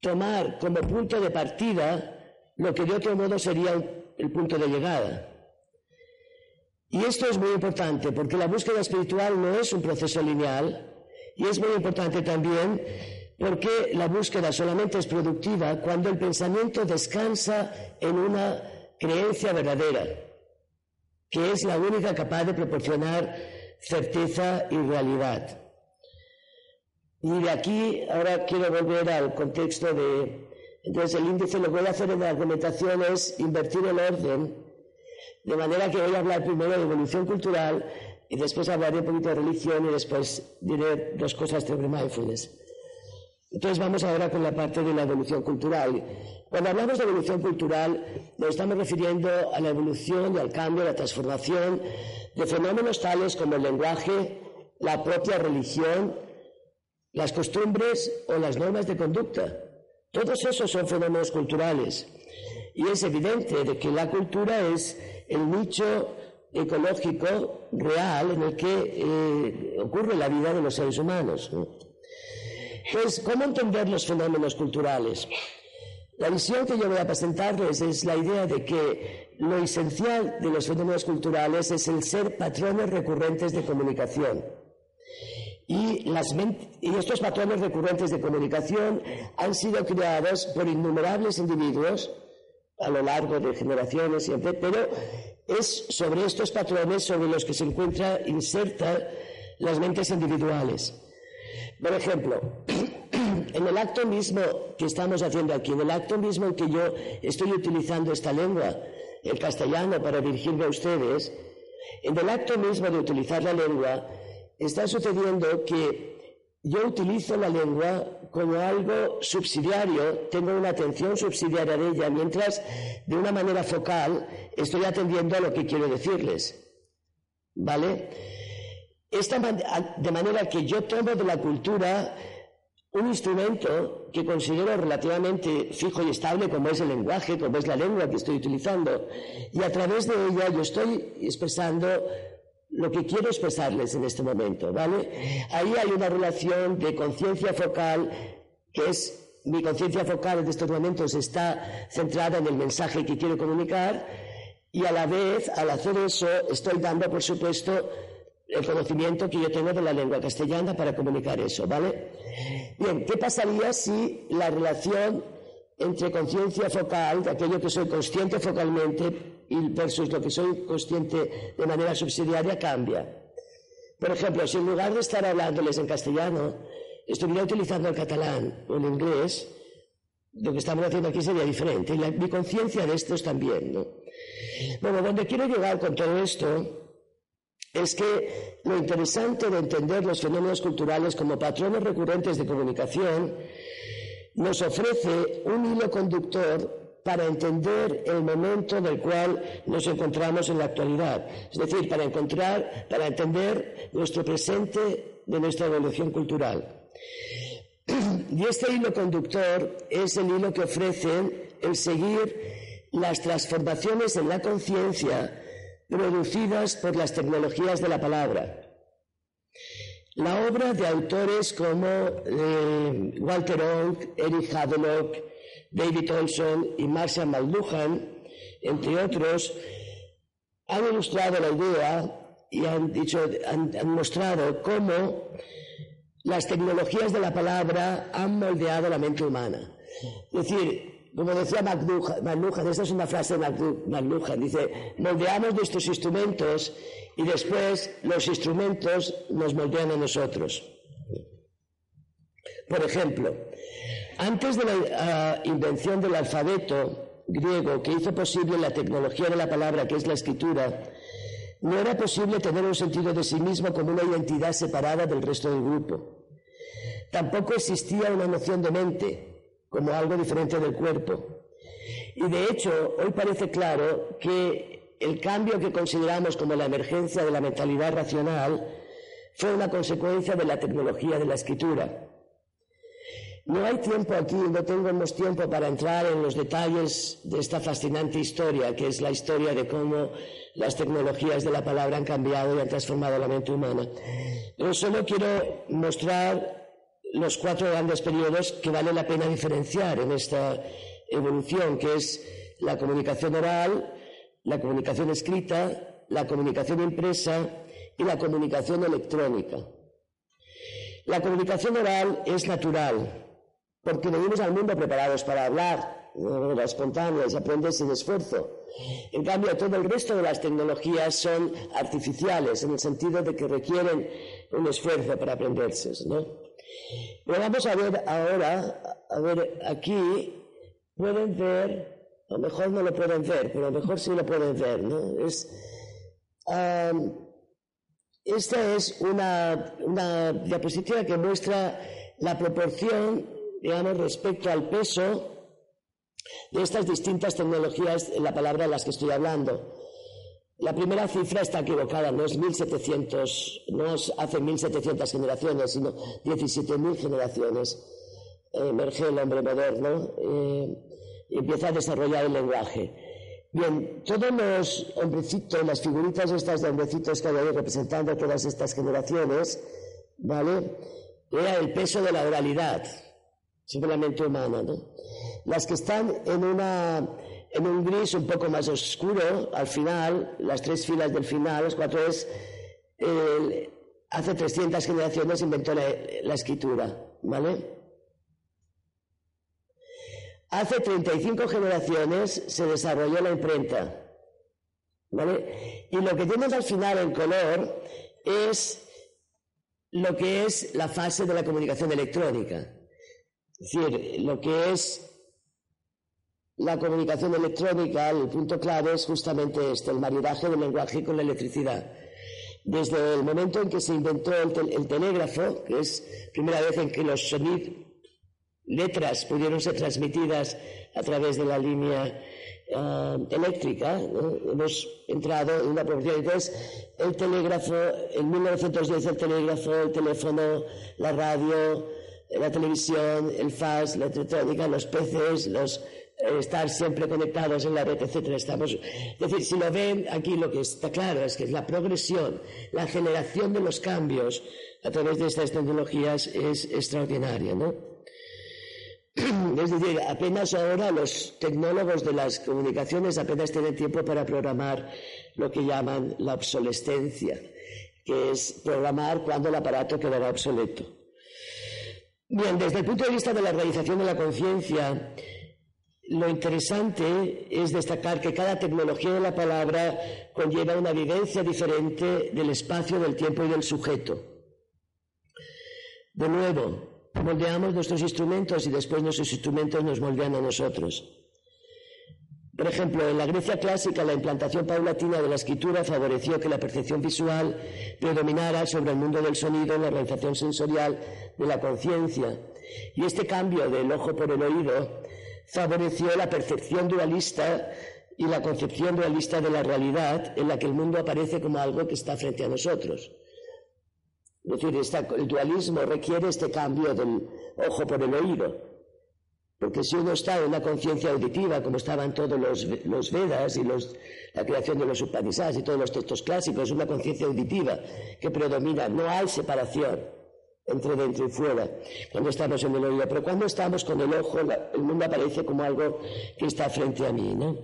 tomar como punto de partida lo que de otro modo sería el punto de llegada. Y esto es muy importante porque la búsqueda espiritual no es un proceso lineal y es muy importante también porque la búsqueda solamente es productiva cuando el pensamiento descansa en una creencia verdadera que es la única capaz de proporcionar certeza y realidad. Y de aquí ahora quiero volver al contexto de... Entonces el índice lo que voy a hacer en la argumentación es invertir el orden, de manera que voy a hablar primero de evolución cultural y después hablaré un poquito de religión y después diré dos cosas sobre mindfulness. Entonces vamos ahora con la parte de la evolución cultural. Cuando hablamos de evolución cultural, nos estamos refiriendo a la evolución y al cambio, a la transformación de fenómenos tales como el lenguaje, la propia religión, las costumbres o las normas de conducta. Todos esos son fenómenos culturales. Y es evidente de que la cultura es el nicho ecológico real en el que eh, ocurre la vida de los seres humanos. Pues, ¿cómo entender los fenómenos culturales? La visión que yo voy a presentarles es la idea de que lo esencial de los fenómenos culturales es el ser patrones recurrentes de comunicación. Y, estos patrones recurrentes de comunicación han sido creados por innumerables individuos a lo largo de generaciones siempre, pero es sobre estos patrones sobre los que se encuentra inserta las mentes individuales. Por ejemplo, en el acto mismo que estamos haciendo aquí, en el acto mismo en que yo estoy utilizando esta lengua, el castellano, para dirigirme a ustedes, en el acto mismo de utilizar la lengua, está sucediendo que yo utilizo la lengua como algo subsidiario, tengo una atención subsidiaria de ella, mientras de una manera focal estoy atendiendo a lo que quiero decirles. ¿Vale? De manera que yo tomo de la cultura un instrumento que considero relativamente fijo y estable como es el lenguaje, como es la lengua que estoy utilizando, y a través de ella yo estoy expresando lo que quiero expresarles en este momento, ¿vale? Ahí hay una relación de conciencia focal que es mi conciencia focal en estos momentos está centrada en el mensaje que quiero comunicar y a la vez, al hacer eso, estoy dando, por supuesto, el conocimiento que yo tengo de la lengua castellana para comunicar eso, ¿vale? Bien, ¿qué pasaría si la relación entre conciencia focal, de aquello que soy consciente focalmente, y versus lo que soy consciente de manera subsidiaria, cambia? Por ejemplo, si en lugar de estar hablándoles en castellano, estuviera utilizando el catalán o el inglés, lo que estamos haciendo aquí sería diferente. Y mi conciencia de esto es también, ¿no? Bueno, donde quiero llegar con todo esto es que lo interesante de entender los fenómenos culturales como patrones recurrentes de comunicación nos ofrece un hilo conductor para entender el momento en el cual nos encontramos en la actualidad, es decir, para encontrar, para entender nuestro presente de nuestra evolución cultural. Y este hilo conductor es el hilo que ofrece el seguir las transformaciones en la conciencia producidas por las tecnologías de la palabra. La obra de autores como eh, Walter Ong, Eric Havelock, David Olson y Marshall McLuhan, entre otros, han ilustrado la idea y han, han mostrado cómo las tecnologías de la palabra han moldeado la mente humana. Es decir, como decía McLuhan, esta es una frase de McLuhan, dice, moldeamos nuestros instrumentos y después los instrumentos nos moldean a nosotros. Por ejemplo, antes de la ah, invención del alfabeto griego que hizo posible la tecnología de la palabra, que es la escritura, no era posible tener un sentido de sí mismo como una identidad separada del resto del grupo. Tampoco existía una noción de mente, como algo diferente del cuerpo. Y de hecho, hoy parece claro que el cambio que consideramos como la emergencia de la mentalidad racional fue una consecuencia de la tecnología de la escritura. No hay tiempo aquí, no tenemos tiempo para entrar en los detalles de esta fascinante historia, que es la historia de cómo las tecnologías de la palabra han cambiado y han transformado la mente humana. Pero solo quiero mostrar los cuatro grandes periodos que vale la pena diferenciar en esta evolución, que es la comunicación oral, la comunicación escrita, la comunicación impresa y la comunicación electrónica. La comunicación oral es natural, porque venimos al mundo preparados para hablar, la espontánea, se aprende sin esfuerzo. En cambio, todo el resto de las tecnologías son artificiales, en el sentido de que requieren un esfuerzo para aprenderse. ¿no? Pero vamos a ver ahora, a ver aquí, pueden ver, a lo mejor no lo pueden ver, pero a lo mejor sí lo pueden ver, ¿no? Es, esta es una, una diapositiva que muestra la proporción, digamos, respecto al peso de estas distintas tecnologías, la palabra de las que estoy hablando. La primera cifra está equivocada, no es 1700, no es hace 1700 generaciones, sino 17.000 generaciones. Emerge el hombre moderno eh, y empieza a desarrollar el lenguaje. Bien, todos los hombrecitos, las figuritas estas de hombrecitos que hay ahí representando todas estas generaciones, ¿vale? Era el peso de la oralidad, simplemente humana, ¿no? Las que están en una en un gris un poco más oscuro al final, las tres filas del final, los cuatro es, hace 300 generaciones inventó la, escritura, ¿vale? Hace 35 generaciones se desarrolló la imprenta. ¿Vale? Y lo que tenemos al final en color es lo que es la fase de la comunicación electrónica. Es decir, lo que es la comunicación electrónica, el punto clave es justamente este, el maridaje del lenguaje con la electricidad. Desde el momento en que se inventó el, telégrafo, que es la primera vez en que los sonidos, letras pudieron ser transmitidas a través de la línea ah, eléctrica, hemos entrado en una proporción. Entonces, el telégrafo, en 1910 el telégrafo, el teléfono, la radio, la televisión, el fax, la electrónica, los peces, los estar siempre conectados en la red, etcétera. Estamos, es decir, si lo ven aquí, lo que está claro es que la progresión, la aceleración de los cambios a través de estas tecnologías es extraordinaria, ¿no? Es decir, apenas ahora los tecnólogos de las comunicaciones apenas tienen tiempo para programar lo que llaman la obsolescencia, que es programar cuando el aparato quedará obsoleto. Bien, desde el punto de vista de la realización de la conciencia, lo interesante es destacar que cada tecnología de la palabra conlleva una vivencia diferente del espacio, del tiempo y del sujeto. De nuevo, moldeamos nuestros instrumentos y después nuestros instrumentos nos moldean a nosotros. Por ejemplo, en la Grecia clásica la implantación paulatina de la escritura favoreció que la percepción visual predominara sobre el mundo del sonido en la realización sensorial de la conciencia. Y este cambio del ojo por el oído favoreció la percepción dualista y la concepción dualista de la realidad en la que el mundo aparece como algo que está frente a nosotros. Es el dualismo requiere este cambio del ojo por el oído. Porque si uno está en una conciencia auditiva, como estaban todos los, Vedas y la creación de los Upanishads y todos los textos clásicos, una conciencia auditiva que predomina, no hay separación entre dentro y fuera, cuando estamos en el oído, pero cuando estamos con el ojo, el mundo aparece como algo que está frente a mí, ¿no?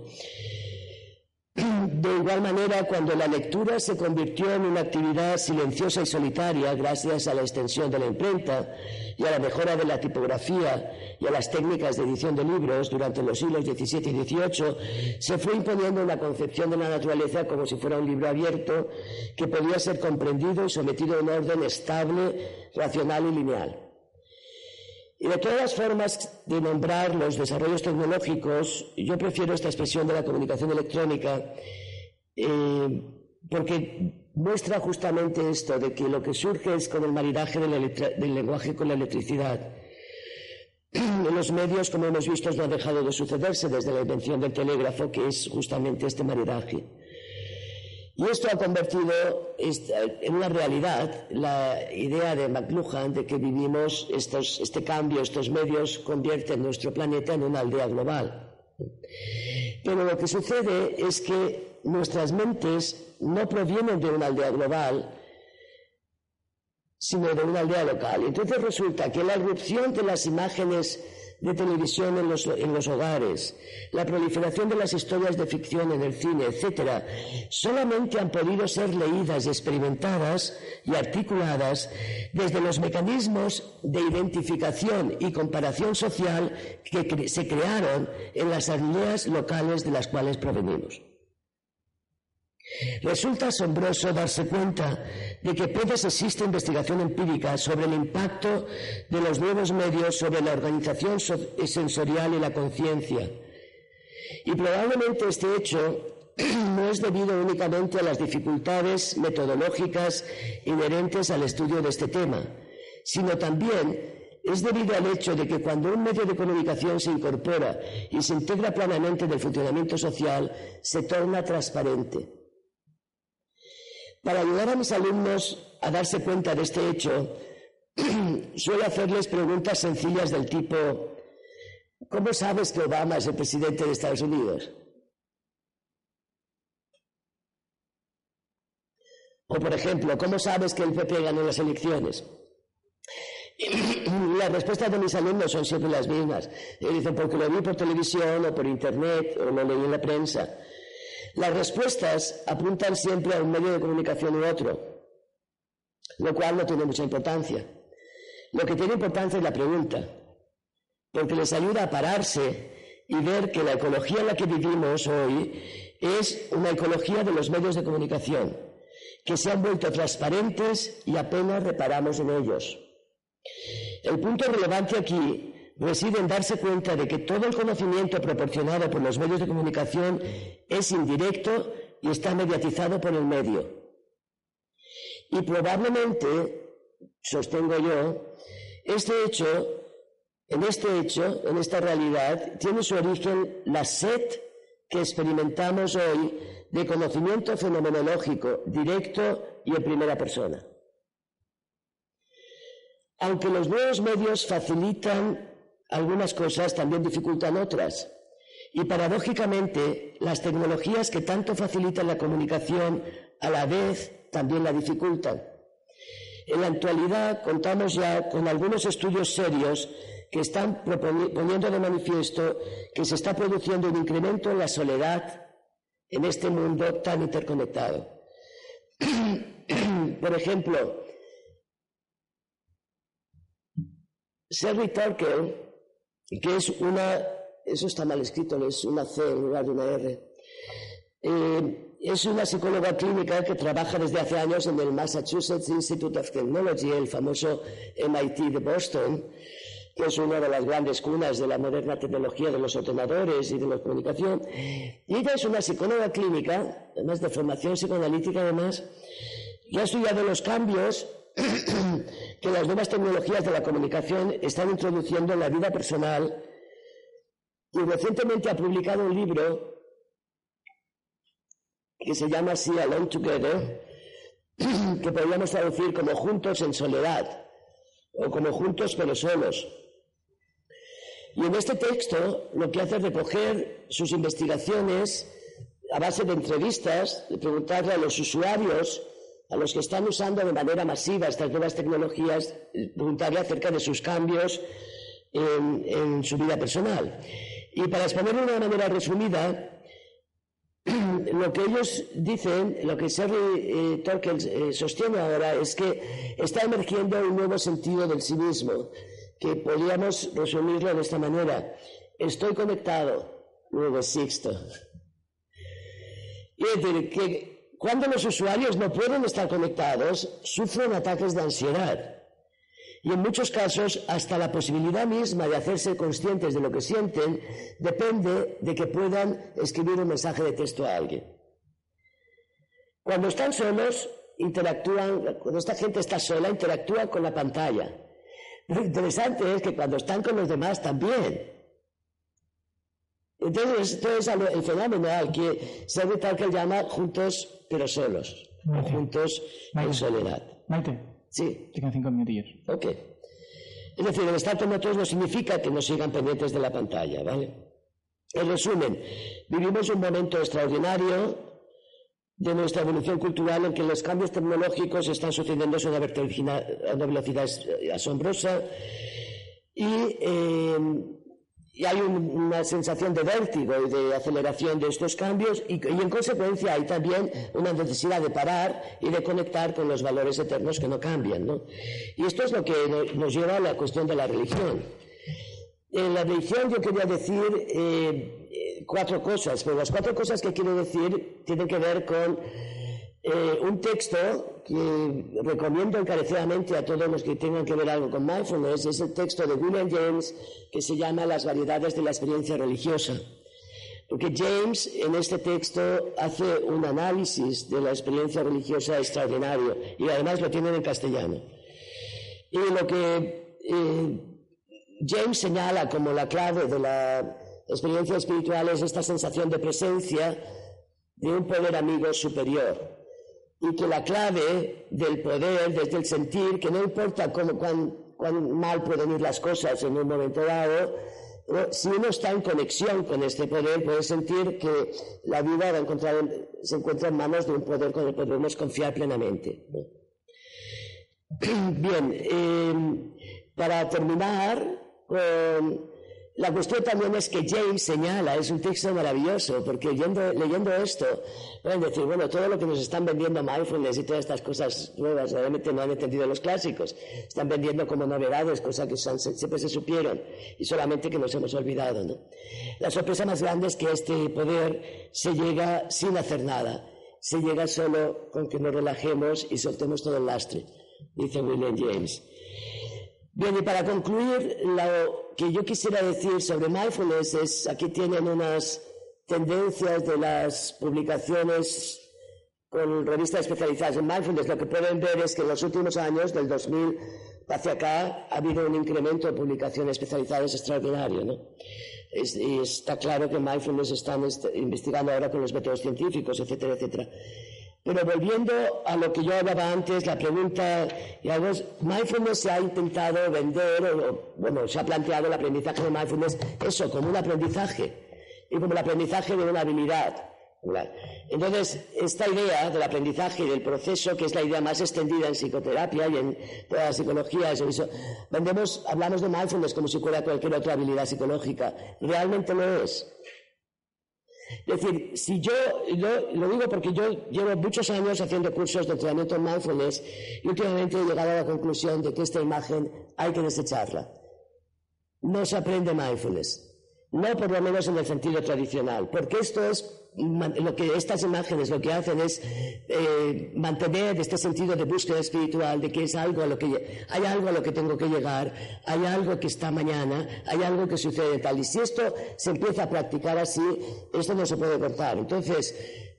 De igual manera, cuando la lectura se convirtió en una actividad silenciosa y solitaria, gracias a la extensión de la imprenta y a la mejora de la tipografía y a las técnicas de edición de libros durante los siglos XVII y XVIII, se fue imponiendo una concepción de la naturaleza como si fuera un libro abierto que podía ser comprendido y sometido a un orden estable, racional y lineal. Y de todas las formas de nombrar los desarrollos tecnológicos, yo prefiero esta expresión de la comunicación electrónica eh, porque muestra justamente esto, de que lo que surge es con el maridaje del lenguaje con la electricidad. En los medios, como hemos visto, no ha dejado de sucederse desde la invención del telégrafo, que es justamente este maridaje. Y esto ha convertido en una realidad la idea de McLuhan de que vivimos este cambio, estos medios convierten nuestro planeta en una aldea global. Pero lo que sucede es que nuestras mentes no provienen de una aldea global, sino de una aldea local. Entonces resulta que la erupción de las imágenes de televisión en los, hogares, la proliferación de las historias de ficción en el cine, etc., solamente han podido ser leídas y experimentadas y articuladas desde los mecanismos de identificación y comparación social que se crearon en las aldeas locales de las cuales provenimos. Resulta asombroso darse cuenta de que apenas existe investigación empírica sobre el impacto de los nuevos medios sobre la organización sensorial y la conciencia. Y probablemente este hecho no es debido únicamente a las dificultades metodológicas inherentes al estudio de este tema, sino también es debido al hecho de que cuando un medio de comunicación se incorpora y se integra plenamente en el funcionamiento social, se torna transparente. Para ayudar a mis alumnos a darse cuenta de este hecho, suelo hacerles preguntas sencillas del tipo, ¿cómo sabes que Obama es el presidente de Estados Unidos? O, por ejemplo, ¿cómo sabes que el PP ganó las elecciones? Las respuestas de mis alumnos son siempre las mismas. dicen, porque lo vi por televisión o por internet o lo leí en la prensa. Las respuestas apuntan siempre a un medio de comunicación u otro, lo cual no tiene mucha importancia. Lo que tiene importancia es la pregunta. porque les ayuda a pararse y ver que la ecología en la que vivimos hoy es una ecología de los medios de comunicación, que se han vuelto transparentes y apenas reparamos en ellos. El punto relevante aquí reside en darse cuenta de que todo el conocimiento proporcionado por los medios de comunicación es indirecto y está mediatizado por el medio. Y probablemente, sostengo yo, este hecho, en este hecho, en esta realidad, tiene su origen la sed que experimentamos hoy de conocimiento fenomenológico directo y en primera persona. Aunque los nuevos medios facilitan algunas cosas, también dificultan otras. Y paradójicamente, las tecnologías que tanto facilitan la comunicación a la vez también la dificultan. En la actualidad contamos ya con algunos estudios serios que están poniendo de manifiesto que se está produciendo un incremento en la soledad en este mundo tan interconectado. Por ejemplo, Sherry Turkle, que es una, eso está mal escrito, es una C en lugar de una R, eh, es una psicóloga clínica que trabaja desde hace años en el Massachusetts Institute of Technology, el famoso MIT de Boston, que es una de las grandes cunas de la moderna tecnología de los ordenadores y de la comunicación. Y ella es una psicóloga clínica, además de formación psicoanalítica además, y ha estudiado los cambios que las nuevas tecnologías de la comunicación están introduciendo en la vida personal y recientemente ha publicado un libro que se llama así Alone Together, que podríamos traducir como juntos en soledad o como juntos pero solos. Y en este texto lo que hace es recoger sus investigaciones a base de entrevistas, de preguntarle a los usuarios, a los que están usando de manera masiva estas nuevas tecnologías, preguntarle acerca de sus cambios en, su vida personal. Y para exponerlo de una manera resumida, lo que ellos dicen, lo que Sherry eh, eh, sostiene ahora es que está emergiendo un nuevo sentido del sí mismo, que podríamos resumirlo de esta manera. Estoy conectado, luego. Y es decir, que cuando los usuarios no pueden estar conectados, sufren ataques de ansiedad y en muchos casos hasta la posibilidad misma de hacerse conscientes de lo que sienten depende de que puedan escribir un mensaje de texto a alguien. Cuando están solos, interactúan, cuando esta gente está sola, interactúa con la pantalla. Lo interesante es que cuando están con los demás también. Entonces, esto es el fenómeno al que se tal que llama juntos pero solos, o juntos en soledad. Sí. Tengo cinco minutillos. Ok. Es decir, el estar todos no significa que nos sigan pendientes de la pantalla, ¿vale? En resumen, vivimos un momento extraordinario de nuestra evolución cultural en que los cambios tecnológicos están sucediendo a una velocidad asombrosa y eh, y hay una sensación de vértigo y de aceleración de estos cambios y, en consecuencia hay también una necesidad de parar y de conectar con los valores eternos que no cambian. ¿no? Y esto es lo que nos lleva a la cuestión de la religión. En la religión yo quería decir eh, cuatro cosas, pero las cuatro cosas que quiero decir tienen que ver con eh, un texto que recomiendo encarecidamente a todos los que tengan que ver algo con mindfulness, es el texto de William James que se llama Las variedades de la experiencia religiosa. Porque James en este texto hace un análisis de la experiencia religiosa extraordinario y además lo tiene en castellano. Y lo que eh, James señala como la clave de la experiencia espiritual es esta sensación de presencia de un poder amigo superior y que la clave del poder, desde el sentir, que no importa cómo, cuán, mal pueden ir las cosas en un momento dado, si uno está en conexión con este poder, puede sentir que la vida va a encontrar, se encuentra en manos de un poder con el que podemos confiar plenamente. Bien, em, para terminar con la cuestión también es que James señala, es un texto maravilloso, porque leyendo, esto, pueden decir, bueno, todo lo que nos están vendiendo mindfulness y todas estas cosas nuevas, realmente no han entendido los clásicos. Están vendiendo como novedades, cosas que siempre se supieron y solamente que nos hemos olvidado. ¿no? La sorpresa más grande es que este poder se llega sin hacer nada. Se llega solo con que nos relajemos y soltemos todo el lastre, dice William James. Bien, y para concluir, lo que yo quisiera decir sobre mindfulness es, aquí tienen unas tendencias de las publicaciones con revistas especializadas en mindfulness. Lo que pueden ver es que en los últimos años, del 2000 hacia acá, ha habido un incremento de publicaciones especializadas extraordinario. ¿no? y está claro que mindfulness están investigando ahora con los métodos científicos, etcétera, etcétera. Pero volviendo a lo que yo hablaba antes, la pregunta, digamos, mindfulness se ha intentado vender, o, bueno, se ha planteado el aprendizaje de mindfulness, eso, como un aprendizaje, y como el aprendizaje de una habilidad. Entonces, esta idea del aprendizaje y del proceso, que es la idea más extendida en psicoterapia y en toda la psicología, vendemos, hablamos de mindfulness como si fuera cualquier otra habilidad psicológica. Realmente no es. Es decir, si yo, lo digo porque yo llevo muchos años haciendo cursos de entrenamiento en mindfulness y últimamente he llegado a la conclusión de que esta imagen hay que desecharla. No se aprende mindfulness. No por lo menos en el sentido tradicional, porque esto es lo que estas imágenes lo que hacen es eh, mantener este sentido de búsqueda espiritual, de que es algo a lo que hay algo a lo que tengo que llegar, hay algo que está mañana, hay algo que sucede tal. Y si esto se empieza a practicar así, esto no se puede cortar. Entonces,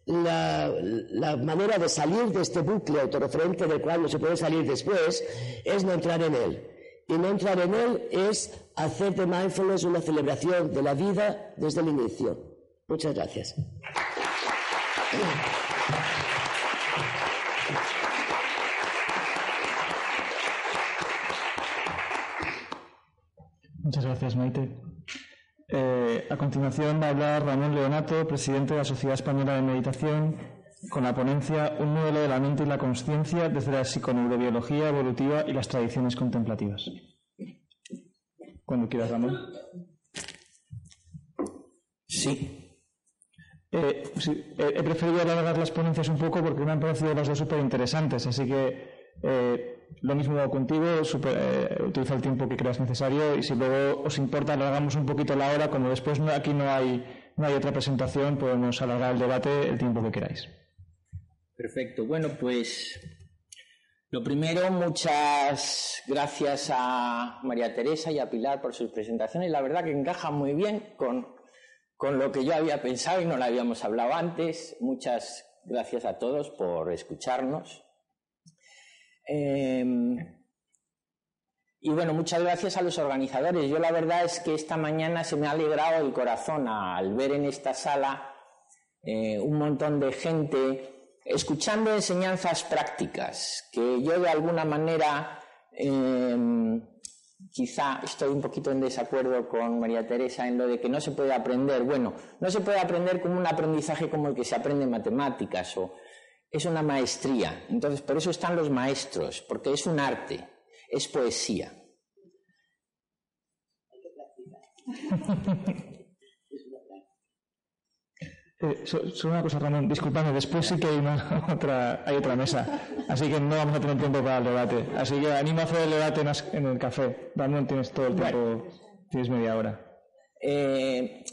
la, manera de salir de este bucle autorreferente del cual no se puede salir después es no entrar en él. Y no entrar en él es hacer de mindfulness una celebración de la vida desde el inicio. Muchas gracias. Muchas gracias, Maite. Eh, a continuación va a hablar Ramón Leonato, presidente de la Sociedad Española de Meditación, con la ponencia Un modelo de la mente y la conciencia desde la psiconeurobiología evolutiva y las tradiciones contemplativas. Cuando quieras, Ramón. Sí. Eh, he preferido alargar las ponencias un poco porque me han parecido las dos súper interesantes, así que eh, lo mismo contigo, super, eh, utiliza el tiempo que creas necesario y si luego os importa alargamos un poquito la hora, como después aquí no hay, no hay otra presentación, podemos alargar el debate el tiempo que queráis. Perfecto, bueno pues lo primero, muchas gracias a María Teresa y a Pilar por sus presentaciones, la verdad que encaja muy bien con con lo que yo había pensado y no lo habíamos hablado antes. Muchas gracias a todos por escucharnos. Em, y bueno, muchas gracias a los organizadores. Yo la verdad es que esta mañana se me ha alegrado el corazón al ver en esta sala eh, un montón de gente escuchando enseñanzas prácticas que yo de alguna manera em, quizá estoy un poquito en desacuerdo con María Teresa en lo de que no se puede aprender. Bueno, no se puede aprender como un aprendizaje como el que se aprende en matemáticas o es una maestría. Entonces, por eso están los maestros, porque es un arte, es poesía. Eh, solo una cosa, Ramón, disculpadme, después sí que hay, una, otra, hay otra mesa, así que no vamos a tener tiempo para el debate. Así que animo a hacer el debate en, el café. Ramón, tienes todo el tiempo, tienes media hora. Eh,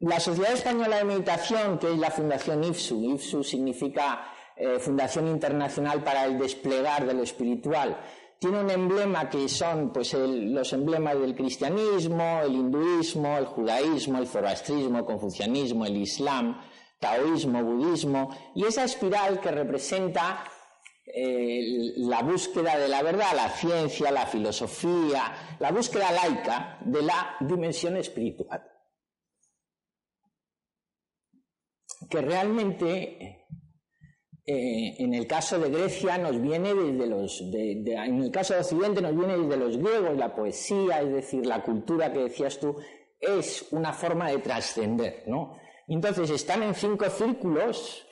la Sociedad Española de Meditación, que es la Fundación IFSU, IFSU significa eh, Fundación Internacional para el Desplegar de lo Espiritual, tiene un emblema que son pues los emblemas del cristianismo, el hinduismo, el judaísmo, el zoroastrismo, el confucianismo, el islam, taoísmo, budismo, y esa espiral que representa eh, la búsqueda de la verdad, la ciencia, la filosofía, la búsqueda laica de la dimensión espiritual. Que realmente eh, en el caso de Grecia nos viene desde los, en el caso de Occidente nos viene desde los griegos, la poesía, es decir, la cultura que decías tú, es una forma de trascender, ¿no? Entonces están en cinco círculos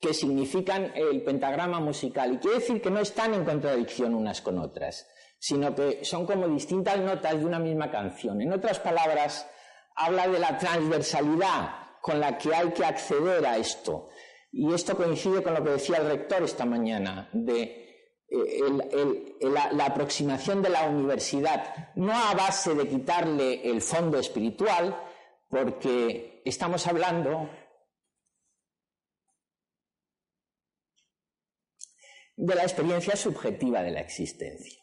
que significan el pentagrama musical y quiere decir que no están en contradicción unas con otras, sino que son como distintas notas de una misma canción. En otras palabras, habla de la transversalidad con la que hay que acceder a esto. Y esto coincide con lo que decía el rector esta mañana, de eh, la, aproximación de la universidad, no a base de quitarle el fondo espiritual, porque estamos hablando de la experiencia subjetiva de la existencia.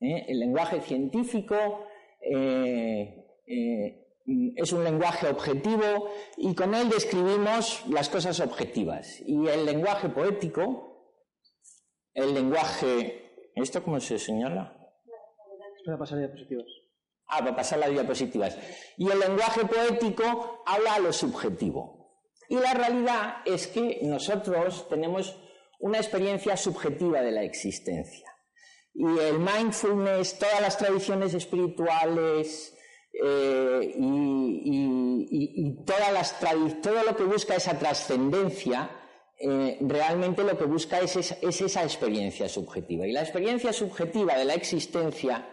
¿eh? El lenguaje científico eh, es un lenguaje objetivo y con él describimos las cosas objetivas. Y el lenguaje poético, el lenguaje... ¿Esto cómo se señala? Para pasar diapositivas. Ah, para pasar las diapositivas. Y el lenguaje poético habla a lo subjetivo. Y la realidad es que nosotros tenemos una experiencia subjetiva de la existencia. Y el mindfulness, todas las tradiciones espirituales, eh, y, todas las todo lo que busca esa trascendencia, eh, realmente lo que busca es esa, experiencia subjetiva. Y la experiencia subjetiva de la existencia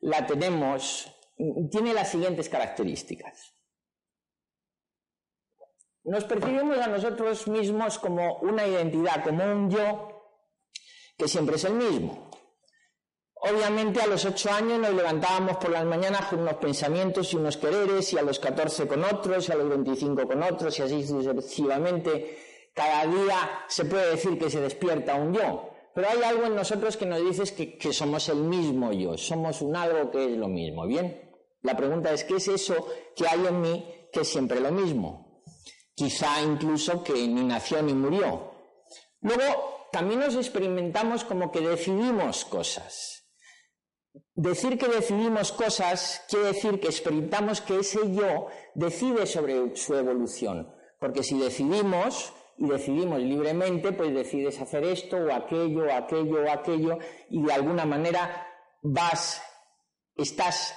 la tenemos, tiene las siguientes características. Nos percibimos a nosotros mismos como una identidad, como un yo que siempre es el mismo. Obviamente a los ocho años nos levantábamos por las mañanas con unos pensamientos y unos quereres, y a los catorce con otros, y a los veinticinco con otros, y así sucesivamente. Cada día se puede decir que se despierta un yo, pero hay algo en nosotros que nos dice que, que somos el mismo yo, somos un algo que es lo mismo. Bien, la pregunta es, ¿qué es eso que hay en mí que es siempre lo mismo? Quizá incluso que ni nació ni murió. Luego, también nos experimentamos como que decidimos cosas. Decir que decidimos cosas quiere decir que experimentamos que ese yo decide sobre su evolución. Porque si decidimos y decidimos libremente, pues decides hacer esto o aquello o aquello o aquello y de alguna manera vas, estás,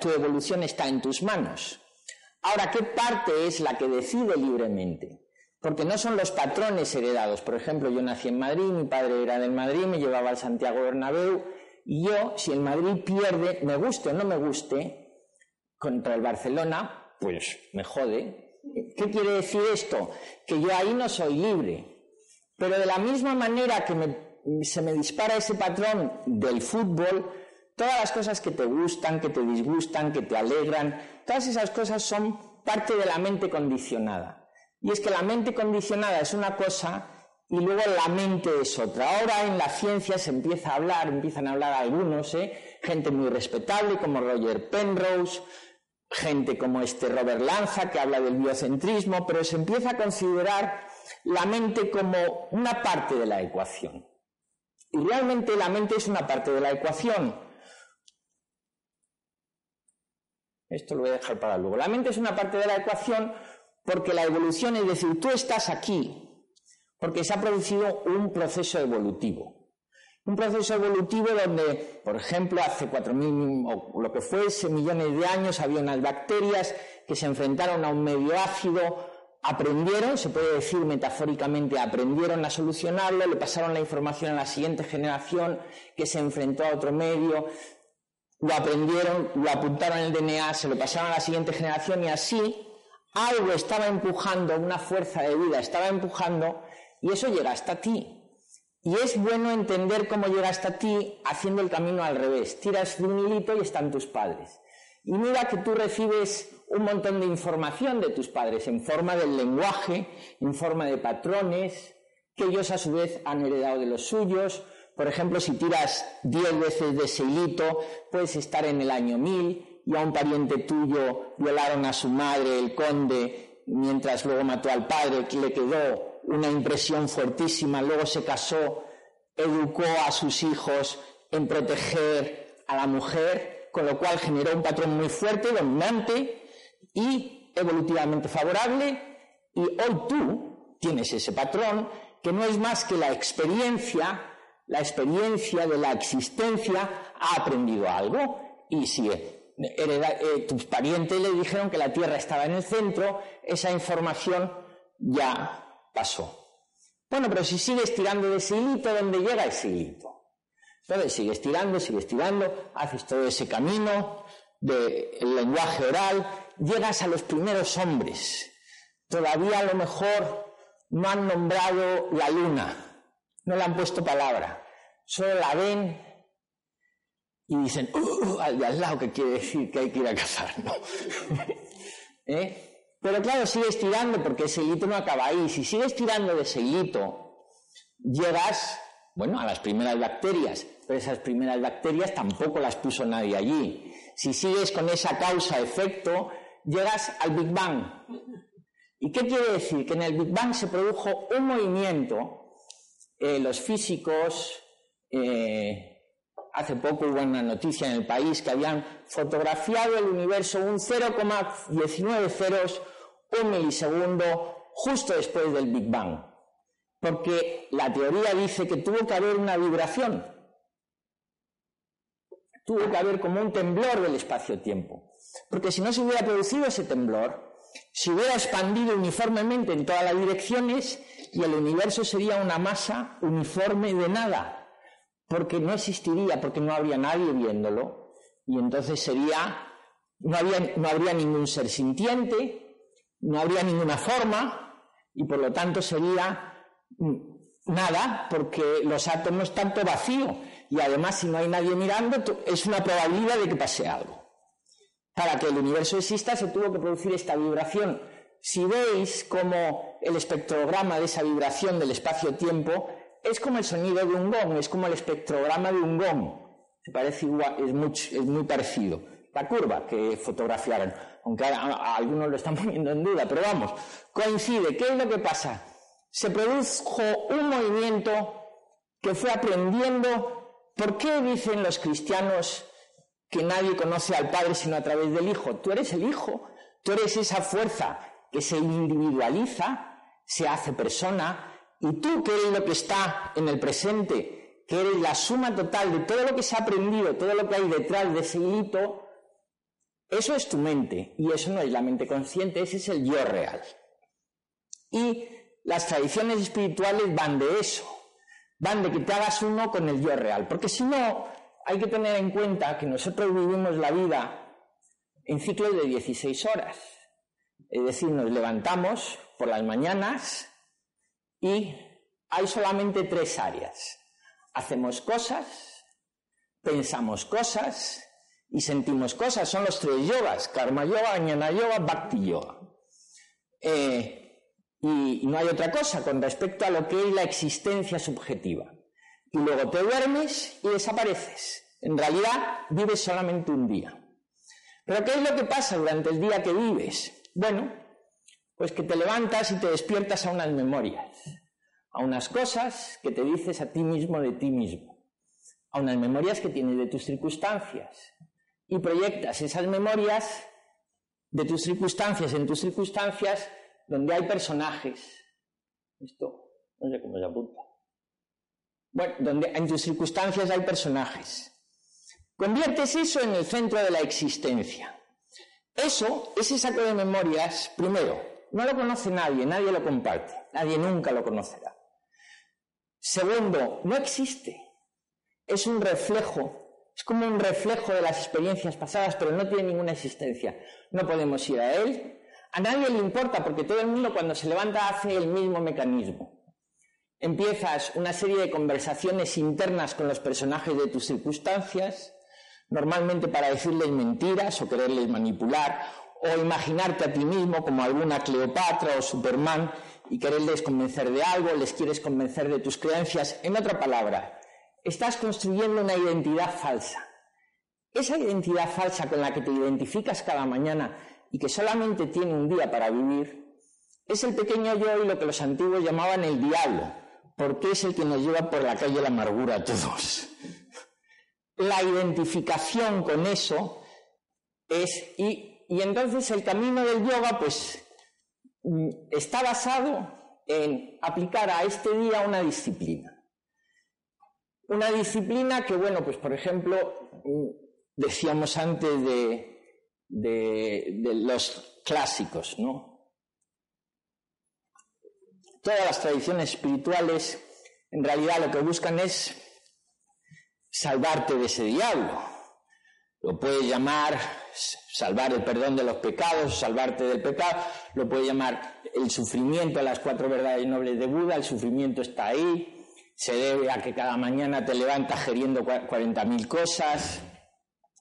tu evolución está en tus manos. Ahora, ¿qué parte es la que decide libremente? Porque no son los patrones heredados. Por ejemplo, yo nací en Madrid, mi padre era del Madrid, me llevaba al Santiago Bernabéu, y yo, si el Madrid pierde, me guste o no me guste, contra el Barcelona, pues me jode. ¿Qué quiere decir esto? Que yo ahí no soy libre. Pero de la misma manera que se me dispara ese patrón del fútbol, todas las cosas que te gustan, que te disgustan, que te alegran, todas esas cosas son parte de la mente condicionada. Y es que la mente condicionada es una cosa y luego la mente es otra. Ahora en la ciencia se empieza a hablar, empiezan a hablar algunos, ¿eh? gente muy respetable como Roger Penrose, gente como este Robert Lanza que habla del biocentrismo, pero se empieza a considerar la mente como una parte de la ecuación. Y realmente la mente es una parte de la ecuación. Esto lo voy a dejar para luego. La mente es una parte de la ecuación porque la evolución, es decir, tú estás aquí, porque se ha producido un proceso evolutivo. Un proceso evolutivo donde, por ejemplo, hace 4.000 o lo que fuese millones de años había unas bacterias que se enfrentaron a un medio ácido, aprendieron, se puede decir metafóricamente, aprendieron a solucionarlo, le pasaron la información a la siguiente generación que se enfrentó a otro medio, lo aprendieron, lo apuntaron en el DNA, se lo pasaron a la siguiente generación y así algo estaba empujando, una fuerza de vida estaba empujando y eso llega hasta ti. Y es bueno entender cómo llega hasta ti haciendo el camino al revés. Tiras de un hilito y están tus padres. Y mira que tú recibes un montón de información de tus padres en forma del lenguaje, en forma de patrones, que ellos a su vez han heredado de los suyos. Por ejemplo, si tiras diez veces de ese hilito, puedes estar en el año mil y a un pariente tuyo violaron a su madre, el conde, mientras luego mató al padre, que le quedó una impresión fuertísima, luego se casó, educó a sus hijos en proteger a la mujer, con lo cual generó un patrón muy fuerte, dominante y evolutivamente favorable, y hoy tú tienes ese patrón que no es más que la experiencia, la experiencia de la existencia ha aprendido algo, y si eh, tus parientes le dijeron que la Tierra estaba en el centro, esa información ya pasó. Bueno, pero si sigues tirando de ese hilito, ¿dónde llega ese hilito? Entonces sigues tirando, sigues tirando, haces todo ese camino del lenguaje oral, llegas a los primeros hombres. Todavía a lo mejor no han nombrado la luna, no le han puesto palabra, solo la ven y dicen, uh, uh al de al lado, que quiere decir que hay que ir a cazar, ¿no? ¿Eh? Pero claro, sigues tirando porque ese hito no acaba ahí. Si sigues tirando de ese llegas, bueno, a las primeras bacterias, pero esas primeras bacterias tampoco las puso nadie allí. Si sigues con esa causa-efecto, llegas al Big Bang. ¿Y qué quiere decir? Que en el Big Bang se produjo un movimiento, eh, los físicos, eh, hace poco hubo una noticia en el país que habían fotografiado el universo un 0,19 ceros, un milisegundo, justo después del Big Bang. Porque la teoría dice que tuvo que haber una vibración. Tuvo que haber como un temblor del espacio-tiempo. Porque si no se hubiera producido ese temblor, se hubiera expandido uniformemente en todas las direcciones y el universo sería una masa uniforme de nada porque no existiría, porque no habría nadie viéndolo, y entonces sería, no, no habría ningún ser sintiente, no habría ninguna forma, y por lo tanto sería nada, porque los átomos están todo vacío, y además si no hay nadie mirando, es una probabilidad de que pase algo. Para que el universo exista se tuvo que producir esta vibración. Si veis como el espectrograma de esa vibración del espacio-tiempo es como el sonido de un gong, es como el espectrograma de un gong. Se parece igual, es es muy parecido. La curva que fotografiaron, aunque a, algunos lo están poniendo en duda, pero vamos, coincide. ¿Qué es lo que pasa? Se produjo un movimiento que fue aprendiendo. ¿Por qué dicen los cristianos que nadie conoce al Padre sino a través del Hijo? Tú eres el Hijo, tú eres esa fuerza que se individualiza, se hace persona, y tú, que eres lo que está en el presente, que eres la suma total de todo lo que se ha aprendido, todo lo que hay detrás de ese hito, eso es tu mente. Y eso no es la mente consciente, ese es el yo real. Y las tradiciones espirituales van de eso. Van de que te hagas uno con el yo real. Porque si no, hay que tener en cuenta que nosotros vivimos la vida en ciclos de 16 horas. Es decir, nos levantamos por las mañanas, y hay solamente tres áreas. Hacemos cosas, pensamos cosas y sentimos cosas. Son los tres yogas, karma yoga, jnana yoga, bhakti yoga. Eh, y no hay otra cosa con respecto a lo que es la existencia subjetiva. Y luego te duermes y desapareces. En realidad vives solamente un día. Pero ¿qué es lo que pasa durante el día que vives? Bueno, pues que te levantas y te despiertas a unas memorias, a unas cosas que te dices a ti mismo de ti mismo, a unas memorias que tienes de tus circunstancias y proyectas esas memorias de tus circunstancias en tus circunstancias donde hay personajes. Esto no sé cómo se apunta. Bueno, donde en tus circunstancias hay personajes. Conviertes eso en el centro de la existencia. Eso, ese saco de memorias, primero, no lo conoce nadie, nadie lo comparte, nadie nunca lo conocerá. Segundo, no existe. Es un reflejo, es como un reflejo de las experiencias pasadas, pero no tiene ninguna existencia. No podemos ir a él. A nadie le importa porque todo el mundo cuando se levanta hace el mismo mecanismo. Empiezas una serie de conversaciones internas con los personajes de tus circunstancias, normalmente para decirles mentiras o quererles manipular o imaginarte a ti mismo como alguna Cleopatra o Superman y quererles convencer de algo, les quieres convencer de tus creencias. En otra palabra, estás construyendo una identidad falsa. Esa identidad falsa con la que te identificas cada mañana y que solamente tiene un día para vivir, es el pequeño yo y lo que los antiguos llamaban el diablo, porque es el que nos lleva por la calle la amargura a todos. La identificación con eso es, y y entonces el camino del yoga, pues, mm, está basado en aplicar a este día una disciplina. Una disciplina que, bueno, pues, por ejemplo, mm, decíamos antes de, de los clásicos, ¿no? Todas las tradiciones espirituales, en realidad, lo que buscan es salvarte de ese diablo. Lo puedes llamar salvar el perdón de los pecados, salvarte del pecado, lo puedes llamar el sufrimiento, las cuatro verdades nobles de Buda, el sufrimiento está ahí, se debe a que cada mañana te levantas geriendo 40.000 cosas,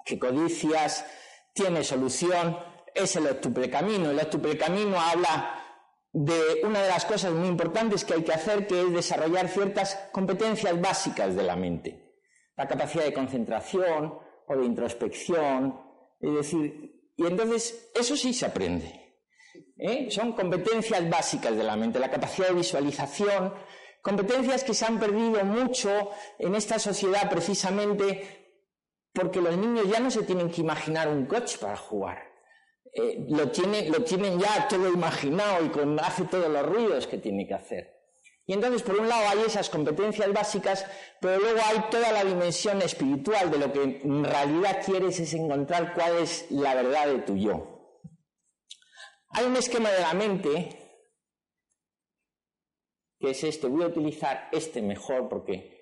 que codicias, tiene solución, es el octuple camino. El octuple camino habla de una de las cosas muy importantes que hay que hacer, que es desarrollar ciertas competencias básicas de la mente. La capacidad de concentración o de introspección, es decir, y entonces eso sí se aprende. ¿eh? Son competencias básicas de la mente, la capacidad de visualización, competencias que se han perdido mucho en esta sociedad precisamente porque los niños ya no se tienen que imaginar un coche para jugar. Eh, lo, lo tienen ya todo imaginado y con, hace todos los ruidos que tiene que hacer. Y entonces, por un lado, hay esas competencias básicas, pero luego hay toda la dimensión espiritual de lo que en realidad quieres es encontrar cuál es la verdad de tu yo. Hay un esquema de la mente que es este. Voy a utilizar este mejor porque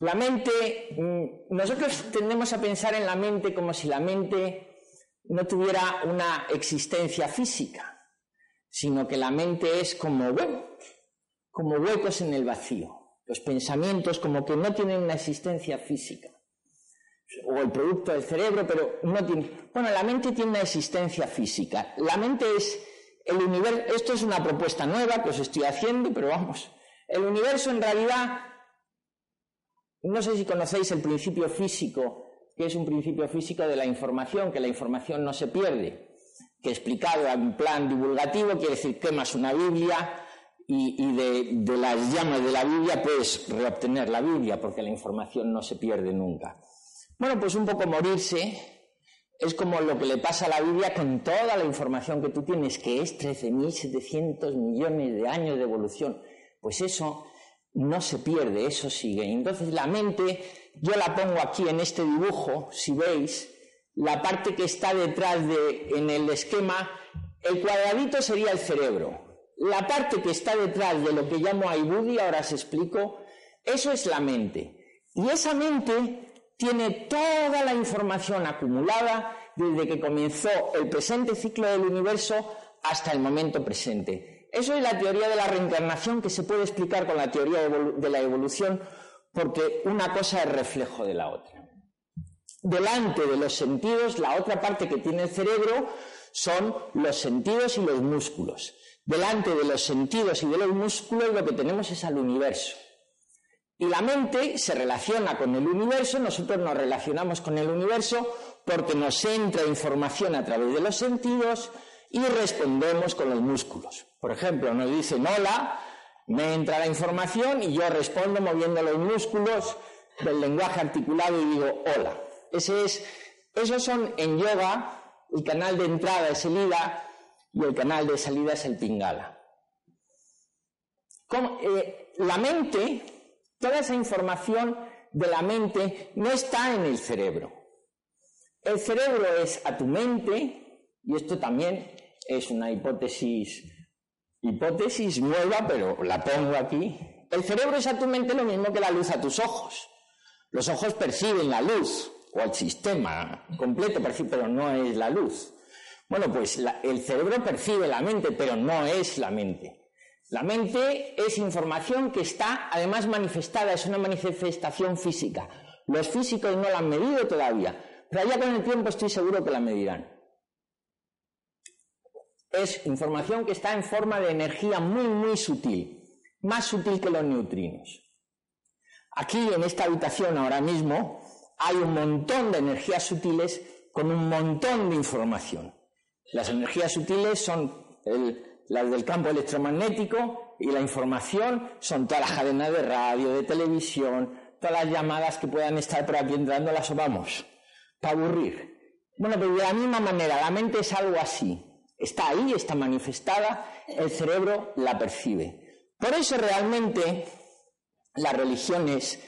la mente, mm, nosotros tendemos a pensar en la mente como si la mente no tuviera una existencia física, sino que la mente es como, como huecos en el vacío. Los pensamientos como que no tienen una existencia física. O el producto del cerebro, pero no tiene. Bueno, la mente tiene una existencia física. La mente es el universo. Esto es una propuesta nueva que os estoy haciendo, pero vamos. El universo en realidad no sé si conocéis el principio físico, que es un principio físico de la información, que la información no se pierde, que explicado en plan divulgativo quiere decir quemas una Biblia y, de, las llamas de la Biblia puedes reobtener la Biblia, porque la información no se pierde nunca. Bueno, pues un poco morirse es como lo que le pasa a la Biblia con toda la información que tú tienes, que es 13.700 millones de años de evolución. Pues eso no se pierde, eso sigue. Entonces la mente, yo la pongo aquí en este dibujo, si veis, la parte que está detrás de, en el esquema, el cuadradito sería el cerebro. La parte que está detrás de lo que llamo Aibudi, ahora os explico, eso es la mente. Y esa mente tiene toda la información acumulada desde que comenzó el presente ciclo del universo hasta el momento presente. Eso es la teoría de la reencarnación que se puede explicar con la teoría de la evolución porque una cosa es reflejo de la otra. Delante de los sentidos, la otra parte que tiene el cerebro son los sentidos y los músculos. Delante de los sentidos y de los músculos lo que tenemos es al universo. Y la mente se relaciona con el universo, nosotros nos relacionamos con el universo porque nos entra información a través de los sentidos y respondemos con los músculos. Por ejemplo, nos dicen hola, me entra la información y yo respondo moviendo los músculos del lenguaje articulado y digo hola. Ese es, esos son en yoga, el canal de entrada es el ida y el canal de salida es el pingala. Eh, la mente, toda esa información de la mente no está en el cerebro. El cerebro es a tu mente, y esto también es una hipótesis, hipótesis nueva, pero la pongo aquí. El cerebro es a tu mente lo mismo que la luz a tus ojos. Los ojos perciben la luz, o el sistema completo percibe, pero no es la luz. Bueno, pues el cerebro percibe la mente, pero no es la mente. La mente es información que está además manifestada, es una manifestación física. Los físicos no la han medido todavía, pero ya con el tiempo estoy seguro que la medirán es información que está en forma de energía muy, muy sutil, más sutil que los neutrinos. Aquí, en esta habitación ahora mismo, hay un montón de energías sutiles con un montón de información. Las energías sutiles son las del campo electromagnético y la información son todas las cadenas de radio, de televisión, todas las llamadas que puedan estar por aquí entrando, las vamos, para aburrir. Bueno, pero de la misma manera, la mente es algo así. Está ahí, está manifestada, el cerebro la percibe. Por eso realmente las religiones,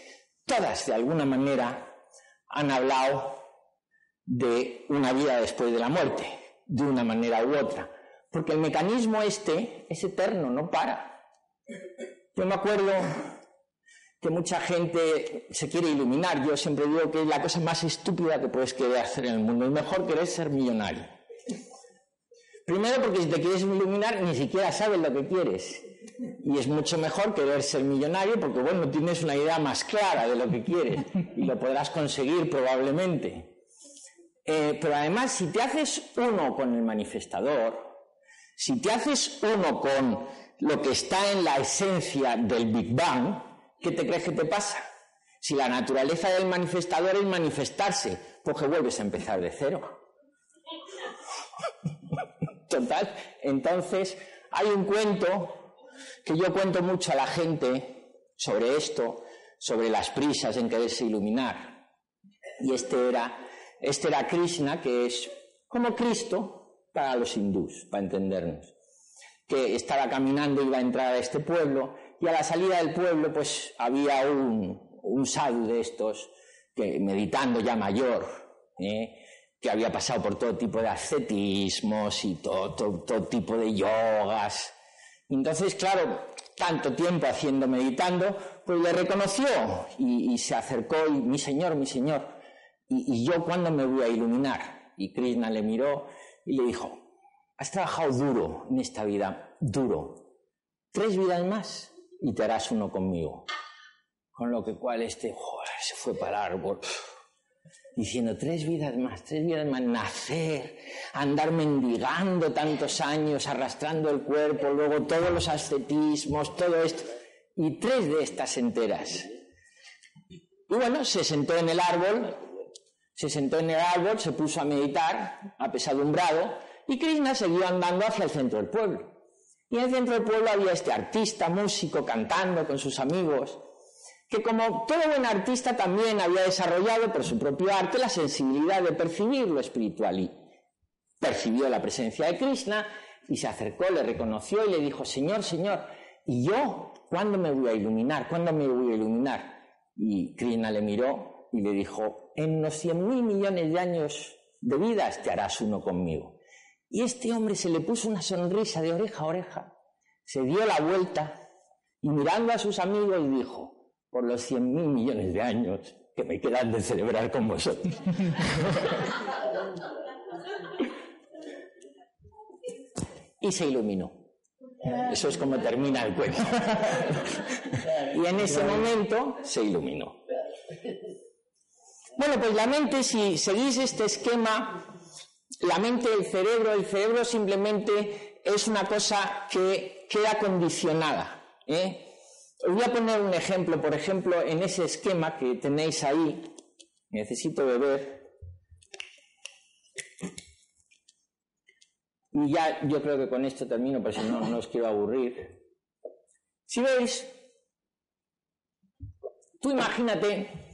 todas de alguna manera, han hablado de una vida después de la muerte, de una manera u otra. Porque el mecanismo este es eterno, no para. Yo me acuerdo que mucha gente se quiere iluminar. Yo siempre digo que es la cosa más estúpida que puedes querer hacer en el mundo. Es mejor querer ser millonario. Primero porque si te quieres iluminar ni siquiera sabes lo que quieres. Y es mucho mejor querer ser millonario porque, bueno, tienes una idea más clara de lo que quieres y lo podrás conseguir probablemente. Eh, pero además, si te haces uno con el manifestador, si te haces uno con lo que está en la esencia del Big Bang, ¿qué te crees que te pasa? Si la naturaleza del manifestador es manifestarse, pues que vuelves a empezar de cero. Total. Entonces, hay un cuento que yo cuento mucho a la gente sobre esto, sobre las prisas en quererse iluminar. Y este era, este era Krishna, que es como Cristo para los hindús, para entendernos. Que estaba caminando, iba a entrar a este pueblo, y a la salida del pueblo, pues había un, un sadhu de estos, que meditando ya mayor, ¿eh? que había pasado por todo tipo de ascetismos y todo, todo, tipo de yogas. Entonces, claro, tanto tiempo haciendo meditando, pues le reconoció y, se acercó y mi señor, mi señor, ¿y, ¿y yo cuándo me voy a iluminar? Y Krishna le miró y le dijo, has trabajado duro en esta vida, duro. Tres vidas más y te harás uno conmigo. Con lo que cual este se fue para el árbol diciendo tres vidas más, tres vidas más, nacer, andar mendigando tantos años, arrastrando el cuerpo, luego todos los ascetismos, todo esto, y tres de estas enteras. Y bueno, se sentó en el árbol, se sentó en el árbol, se puso a meditar, apesadumbrado, y Krishna siguió andando hacia el centro del pueblo. Y en el centro del pueblo había este artista, músico, cantando con sus amigos, que como todo buen artista también había desarrollado por su propio arte la sensibilidad de percibir lo espiritual y percibió la presencia de Krishna y se acercó, le reconoció y le dijo, Señor, Señor, ¿y yo cuándo me voy a iluminar? ¿Cuándo me voy a iluminar? Y Krishna le miró y le dijo, en unos cien mil millones de años de vida te harás uno conmigo. Y este hombre se le puso una sonrisa de oreja a oreja, se dio la vuelta y mirando a sus amigos dijo, por los cien mil millones de años que me quedan de celebrar con vosotros. y se iluminó. Eso es como termina el cuento. y en ese momento se iluminó. Bueno, pues la mente, si seguís este esquema, la mente, el cerebro, el cerebro simplemente es una cosa que queda condicionada. ¿eh? Os voy a poner un ejemplo, por ejemplo, en ese esquema que tenéis ahí. Necesito beber. Y ya yo creo que con esto termino, porque si no, no os quiero aburrir. Si veis, tú imagínate,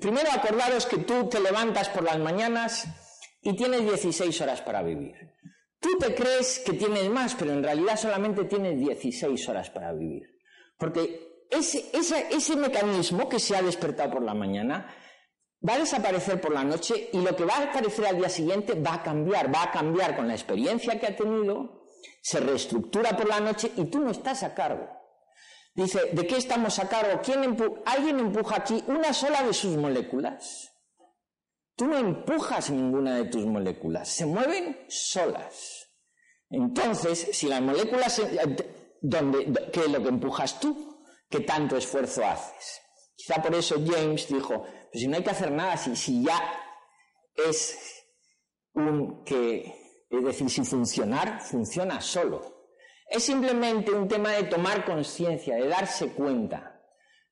primero acordaros que tú te levantas por las mañanas y tienes 16 horas para vivir. Tú te crees que tienes más, pero en realidad solamente tienes 16 horas para vivir. Porque ese, ese, mecanismo que se ha despertado por la mañana va a desaparecer por la noche y lo que va a aparecer al día siguiente va a cambiar, va a cambiar con la experiencia que ha tenido, se reestructura por la noche y tú no estás a cargo. Dice, ¿de qué estamos a cargo? ¿Quién ¿Alguien empuja aquí una sola de sus moléculas? Tú no empujas ninguna de tus moléculas, se mueven solas. Entonces, si las moléculas donde, ¿qué es lo que empujas tú? ¿Qué tanto esfuerzo haces? Quizá por eso James dijo, pues si no hay que hacer nada, si, si ya es un que, es decir, si funcionar, funciona solo. Es simplemente un tema de tomar conciencia, de darse cuenta.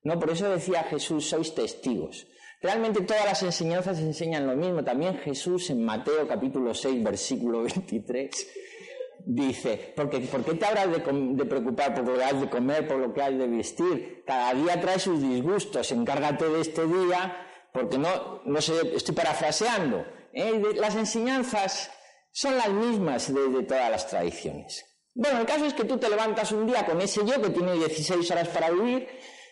¿no? Por eso decía Jesús, sois testigos. Realmente todas las enseñanzas enseñan lo mismo. También Jesús en Mateo capítulo 6, versículo 23, dice, porque, ¿por qué te habrás de, preocupar por lo que has de comer, por lo que has de vestir? Cada día trae sus disgustos, encárgate de este día, porque no, no sé, estoy parafraseando. ¿eh? Las enseñanzas son las mismas de, todas las tradiciones. Bueno, el caso es que tú te levantas un día con ese yo que tiene 16 horas para vivir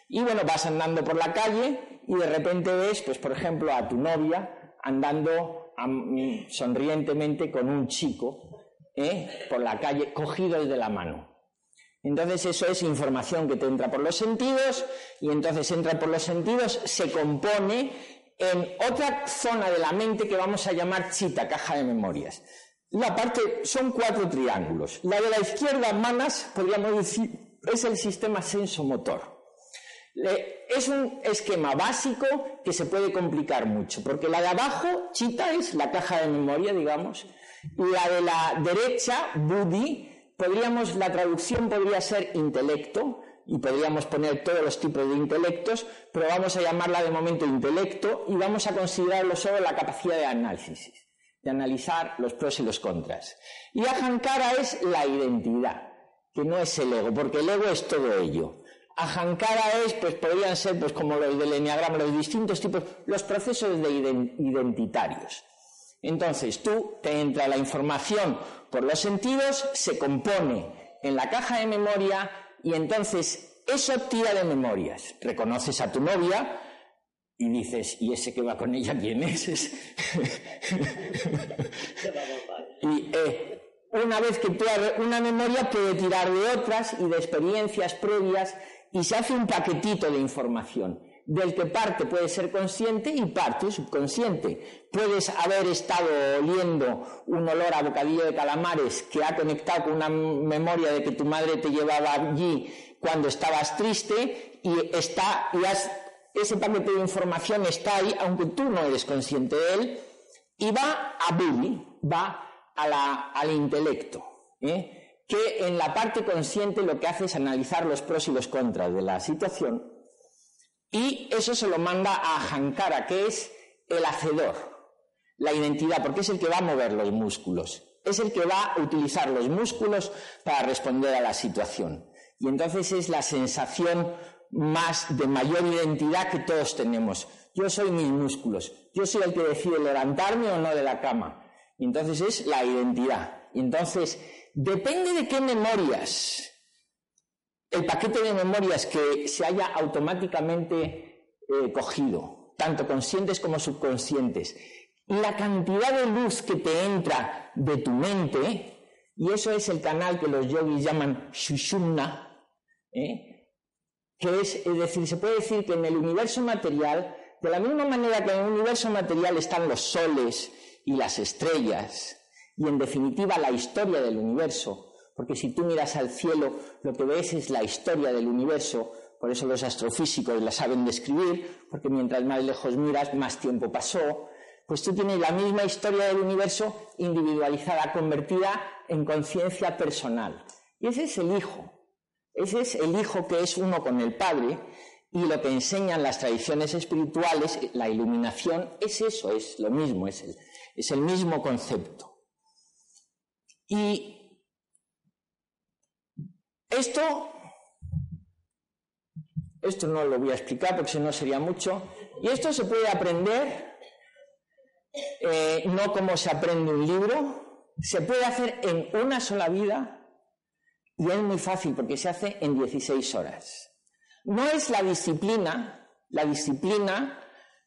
y bueno, vas andando por la calle y de repente ves, pues por ejemplo, a tu novia andando sonrientemente con un chico ¿eh? por la calle, cogidos de la mano. Entonces eso es información que te entra por los sentidos y entonces entra por los sentidos, se compone en otra zona de la mente que vamos a llamar chita, caja de memorias. La parte son cuatro triángulos. La de la izquierda, manas, podríamos decir, es el sistema sensomotor. Es un esquema básico que se puede complicar mucho, porque la de abajo, chita, es la caja de memoria, digamos, la de la derecha, budi, podríamos, la traducción podría ser intelecto, y podríamos poner todos los tipos de intelectos, pero vamos a llamarla de momento intelecto y vamos a considerarlo solo la capacidad de análisis, de analizar los pros y los contras. Y Ahankara es la identidad, que no es el ego, porque el ego es todo ello. Ahankara es, pues podrían ser, pues como los del enneagrama, los distintos tipos, los procesos de identitarios. Entonces, tú te entra la información por los sentidos, se compone en la caja de memoria y entonces eso tira de memorias. Reconoces a tu novia y dices, ¿y ese que va con ella quién es? y eh, una vez que tú una memoria puede tirar de otras y de experiencias previas y se hace un paquetito de información del que parte puede ser consciente y parte subconsciente. Puedes haber estado oliendo un olor a bocadillo de calamares que ha conectado con una memoria de que tu madre te llevaba allí cuando estabas triste y está y ese paquete de información está ahí aunque tú no eres consciente de él y va a Billy, va al intelecto. ¿eh? que en la parte consciente lo que hace es analizar los pros y los contras de la situación y eso se lo manda a Hankara, que es el hacedor, la identidad, porque es el que va a mover los músculos, es el que va a utilizar los músculos para responder a la situación. Y entonces es la sensación más de mayor identidad que todos tenemos. Yo soy mis músculos, yo soy el que decide levantarme o no de la cama. Y entonces es la identidad. Y entonces Depende de qué memorias, el paquete de memorias que se haya automáticamente eh, cogido, tanto conscientes como subconscientes, la cantidad de luz que te entra de tu mente, y eso es el canal que los yogis llaman Shushumna, ¿eh? Que es, es decir, se puede decir que en el universo material, de la misma manera que en el universo material están los soles y las estrellas, y en definitiva la historia del universo, porque si tú miras al cielo lo que ves es la historia del universo, por eso los astrofísicos la saben describir, porque mientras más lejos miras más tiempo pasó, pues tú tienes la misma historia del universo individualizada, convertida en conciencia personal. Y ese es el Hijo, ese es el Hijo que es uno con el Padre, y lo que enseñan las tradiciones espirituales, la iluminación, es eso, es lo mismo, es el, es el mismo concepto. Y esto, esto no lo voy a explicar porque si no sería mucho, y esto se puede aprender eh, no como se aprende un libro, se puede hacer en una sola vida y es muy fácil porque se hace en 16 horas. No es la disciplina, la disciplina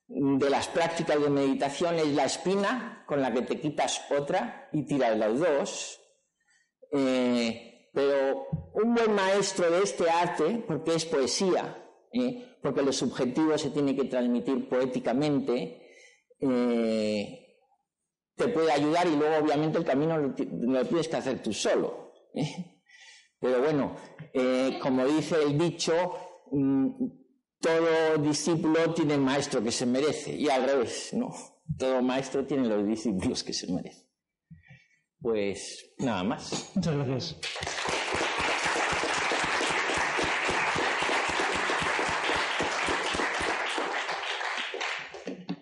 de las prácticas de meditación es la espina con la que te quitas otra y tiras las dos. Eh, pero un buen maestro de este arte, porque es poesía, ¿eh? porque lo subjetivo se tiene que transmitir poéticamente, eh, te puede ayudar y luego obviamente el camino lo, tienes que hacer tú solo. Pero bueno, como dice el dicho, mm, todo discípulo tiene maestro que se merece, y al revés, ¿no? Todo maestro tiene los discípulos que se merecen. Pues nada más. Muchas gracias.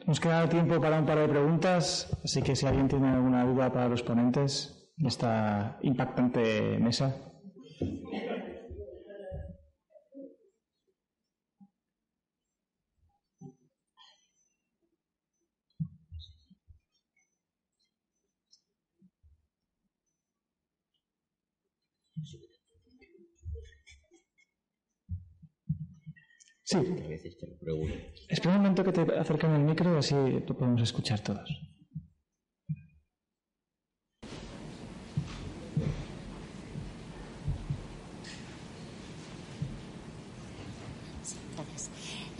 Nos queda tiempo para un par de preguntas, así que si alguien tiene alguna duda para los ponentes esta impactante mesa. Sí. Espera un momento que te acerquen el micro y así lo podemos escuchar todos.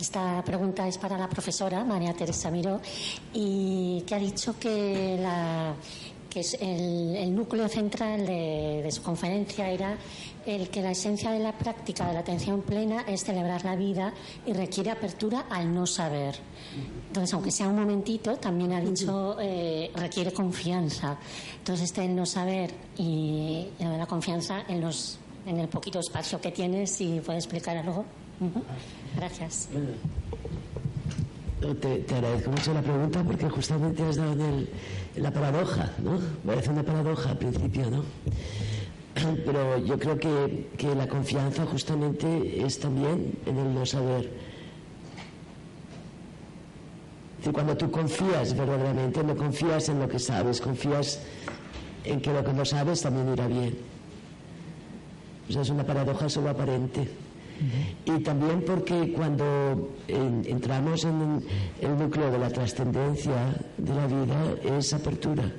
Esta pregunta es para la profesora María Teresa Miró y que ha dicho que la que el, núcleo central de, su conferencia era el que la esencia de la práctica de la atención plena es celebrar la vida y requiere apertura al no saber. Entonces, aunque sea un momentito, también ha dicho eh, requiere confianza. Entonces, este no saber y la confianza en, los, en el poquito espacio que tienes, si puede explicar algo. Gracias. Te, te, agradezco mucho la pregunta porque justamente has dado en, la paradoja, ¿no? Parece una paradoja al principio, ¿no? Pero yo creo que, que la confianza justamente es también en el no saber. Es cuando tú confías verdaderamente, no confías en lo que sabes, confías en que lo que no sabes también irá bien. O sea, es una paradoja solo aparente. Y también porque cuando entramos en el núcleo de la trascendencia de la vida es apertura.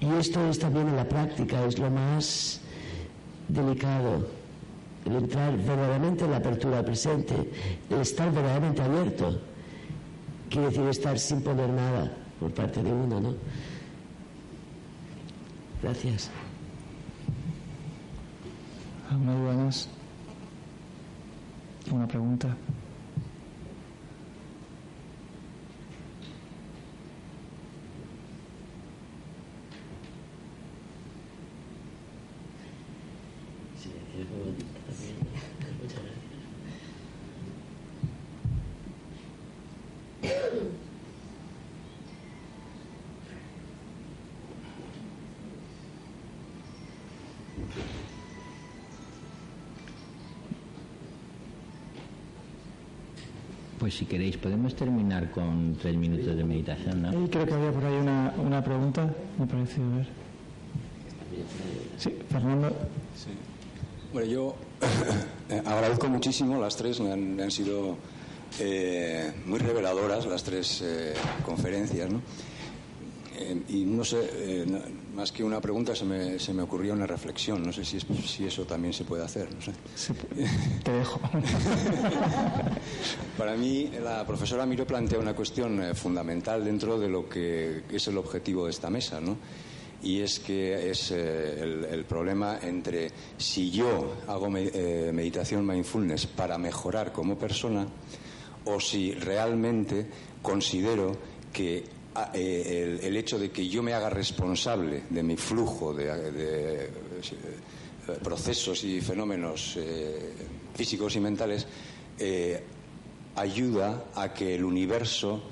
Y esto es también en la práctica, es lo más delicado, el entrar verdaderamente en la apertura presente, el estar verdaderamente abierto, quiere decir estar sin poner nada por parte de uno, ¿no? Gracias. Muy buenas. ¿Una pregunta? Pues si queréis, podemos terminar con tres minutos de meditación, ¿no? creo que había por ahí una, una pregunta, me ha parecido ver. Sí, Fernando. Sí. Bueno, yo agradezco muchísimo, las tres me han, sido eh, muy reveladoras, las tres eh, conferencias, ¿no? Eh, y no sé, más que una pregunta se me, se me ocurrió una reflexión. No sé si, si eso también se puede hacer. No sé. te dejo. Para mí, la profesora Miro plantea una cuestión eh, fundamental dentro de lo que es el objetivo de esta mesa, ¿no? Y es que es eh, el, problema entre si yo hago eh, meditación mindfulness para mejorar como persona o si realmente considero que eh, el, hecho de que yo me haga responsable de mi flujo de, eh, procesos y fenómenos eh, físicos y mentales ayuda a que el universo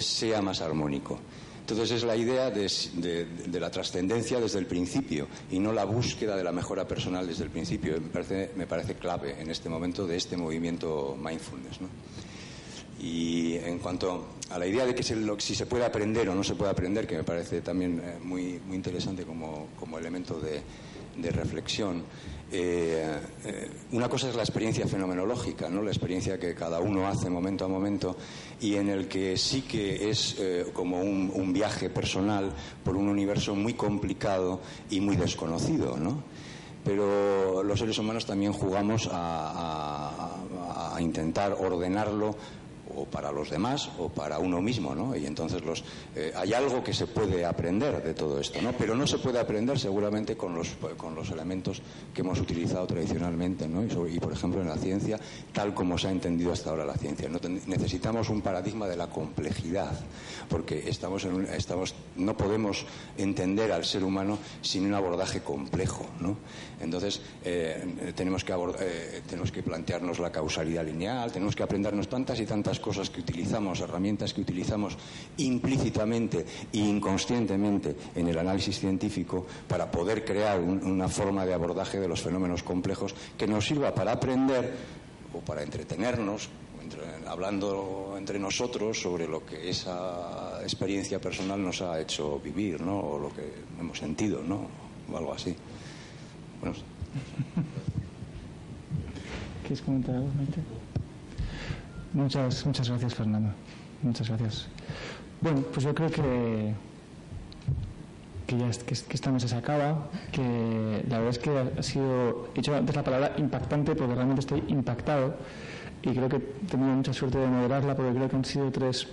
sea más armónico. Entonces es la idea de, la trascendencia desde el principio y no la búsqueda de la mejora personal desde el principio. Me parece, me parece clave en este momento de este movimiento mindfulness. ¿no? Y en cuanto a la idea de que si se puede aprender o no se puede aprender, que me parece también eh, muy, muy interesante como, elemento de, reflexión, eh, eh, una cosa es la experiencia fenomenológica, ¿no? la experiencia que cada uno hace momento a momento y en el que sí que es como un, viaje personal por un universo muy complicado y muy desconocido. ¿no? Pero los seres humanos también jugamos a intentar ordenarlo o para los demás o para uno mismo, ¿no? Y entonces los, eh, hay algo que se puede aprender de todo esto, ¿no? Pero no se puede aprender seguramente con los, con los elementos que hemos utilizado tradicionalmente, ¿no? Y, por ejemplo en la ciencia, tal como se ha entendido hasta ahora la ciencia. ¿no? Necesitamos un paradigma de la complejidad, porque estamos en estamos, no podemos entender al ser humano sin un abordaje complejo, ¿no? Entonces eh, tenemos, que eh, tenemos que plantearnos la causalidad lineal, tenemos que aprendernos tantas y tantas cosas que utilizamos, herramientas que utilizamos implícitamente e inconscientemente en el análisis científico para poder crear una forma de abordaje de los fenómenos complejos que nos sirva para aprender o para entretenernos, hablando entre nosotros sobre lo que esa experiencia personal nos ha hecho vivir, ¿no? O lo que hemos sentido, ¿no? O algo así. Bueno. ¿Quieres comentar algo, Muchas, muchas gracias, Fernando. Muchas gracias. Bueno, pues yo creo que, que ya que, esta mesa se acaba, que la verdad es que ha sido, he dicho antes la palabra impactante porque realmente estoy impactado y creo que he tenido mucha suerte de moderarla porque creo que han sido tres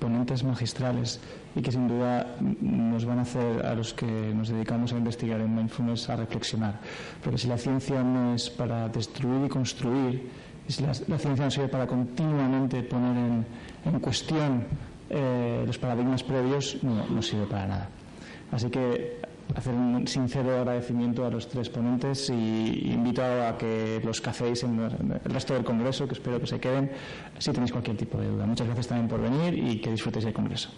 ponentes magistrales y que sin duda nos van a hacer a los que nos dedicamos a investigar en mindfulness a reflexionar. Porque si la ciencia no es para destruir y construir, si la, ciencia no sirve para continuamente poner en, cuestión eh, los paradigmas previos, no, sirve para nada. Así que hacer un sincero agradecimiento a los tres ponentes y invito a que los caféis en el resto del Congreso, que espero que se queden, si tenéis cualquier tipo de duda. Muchas gracias también por venir y que disfrutéis del Congreso.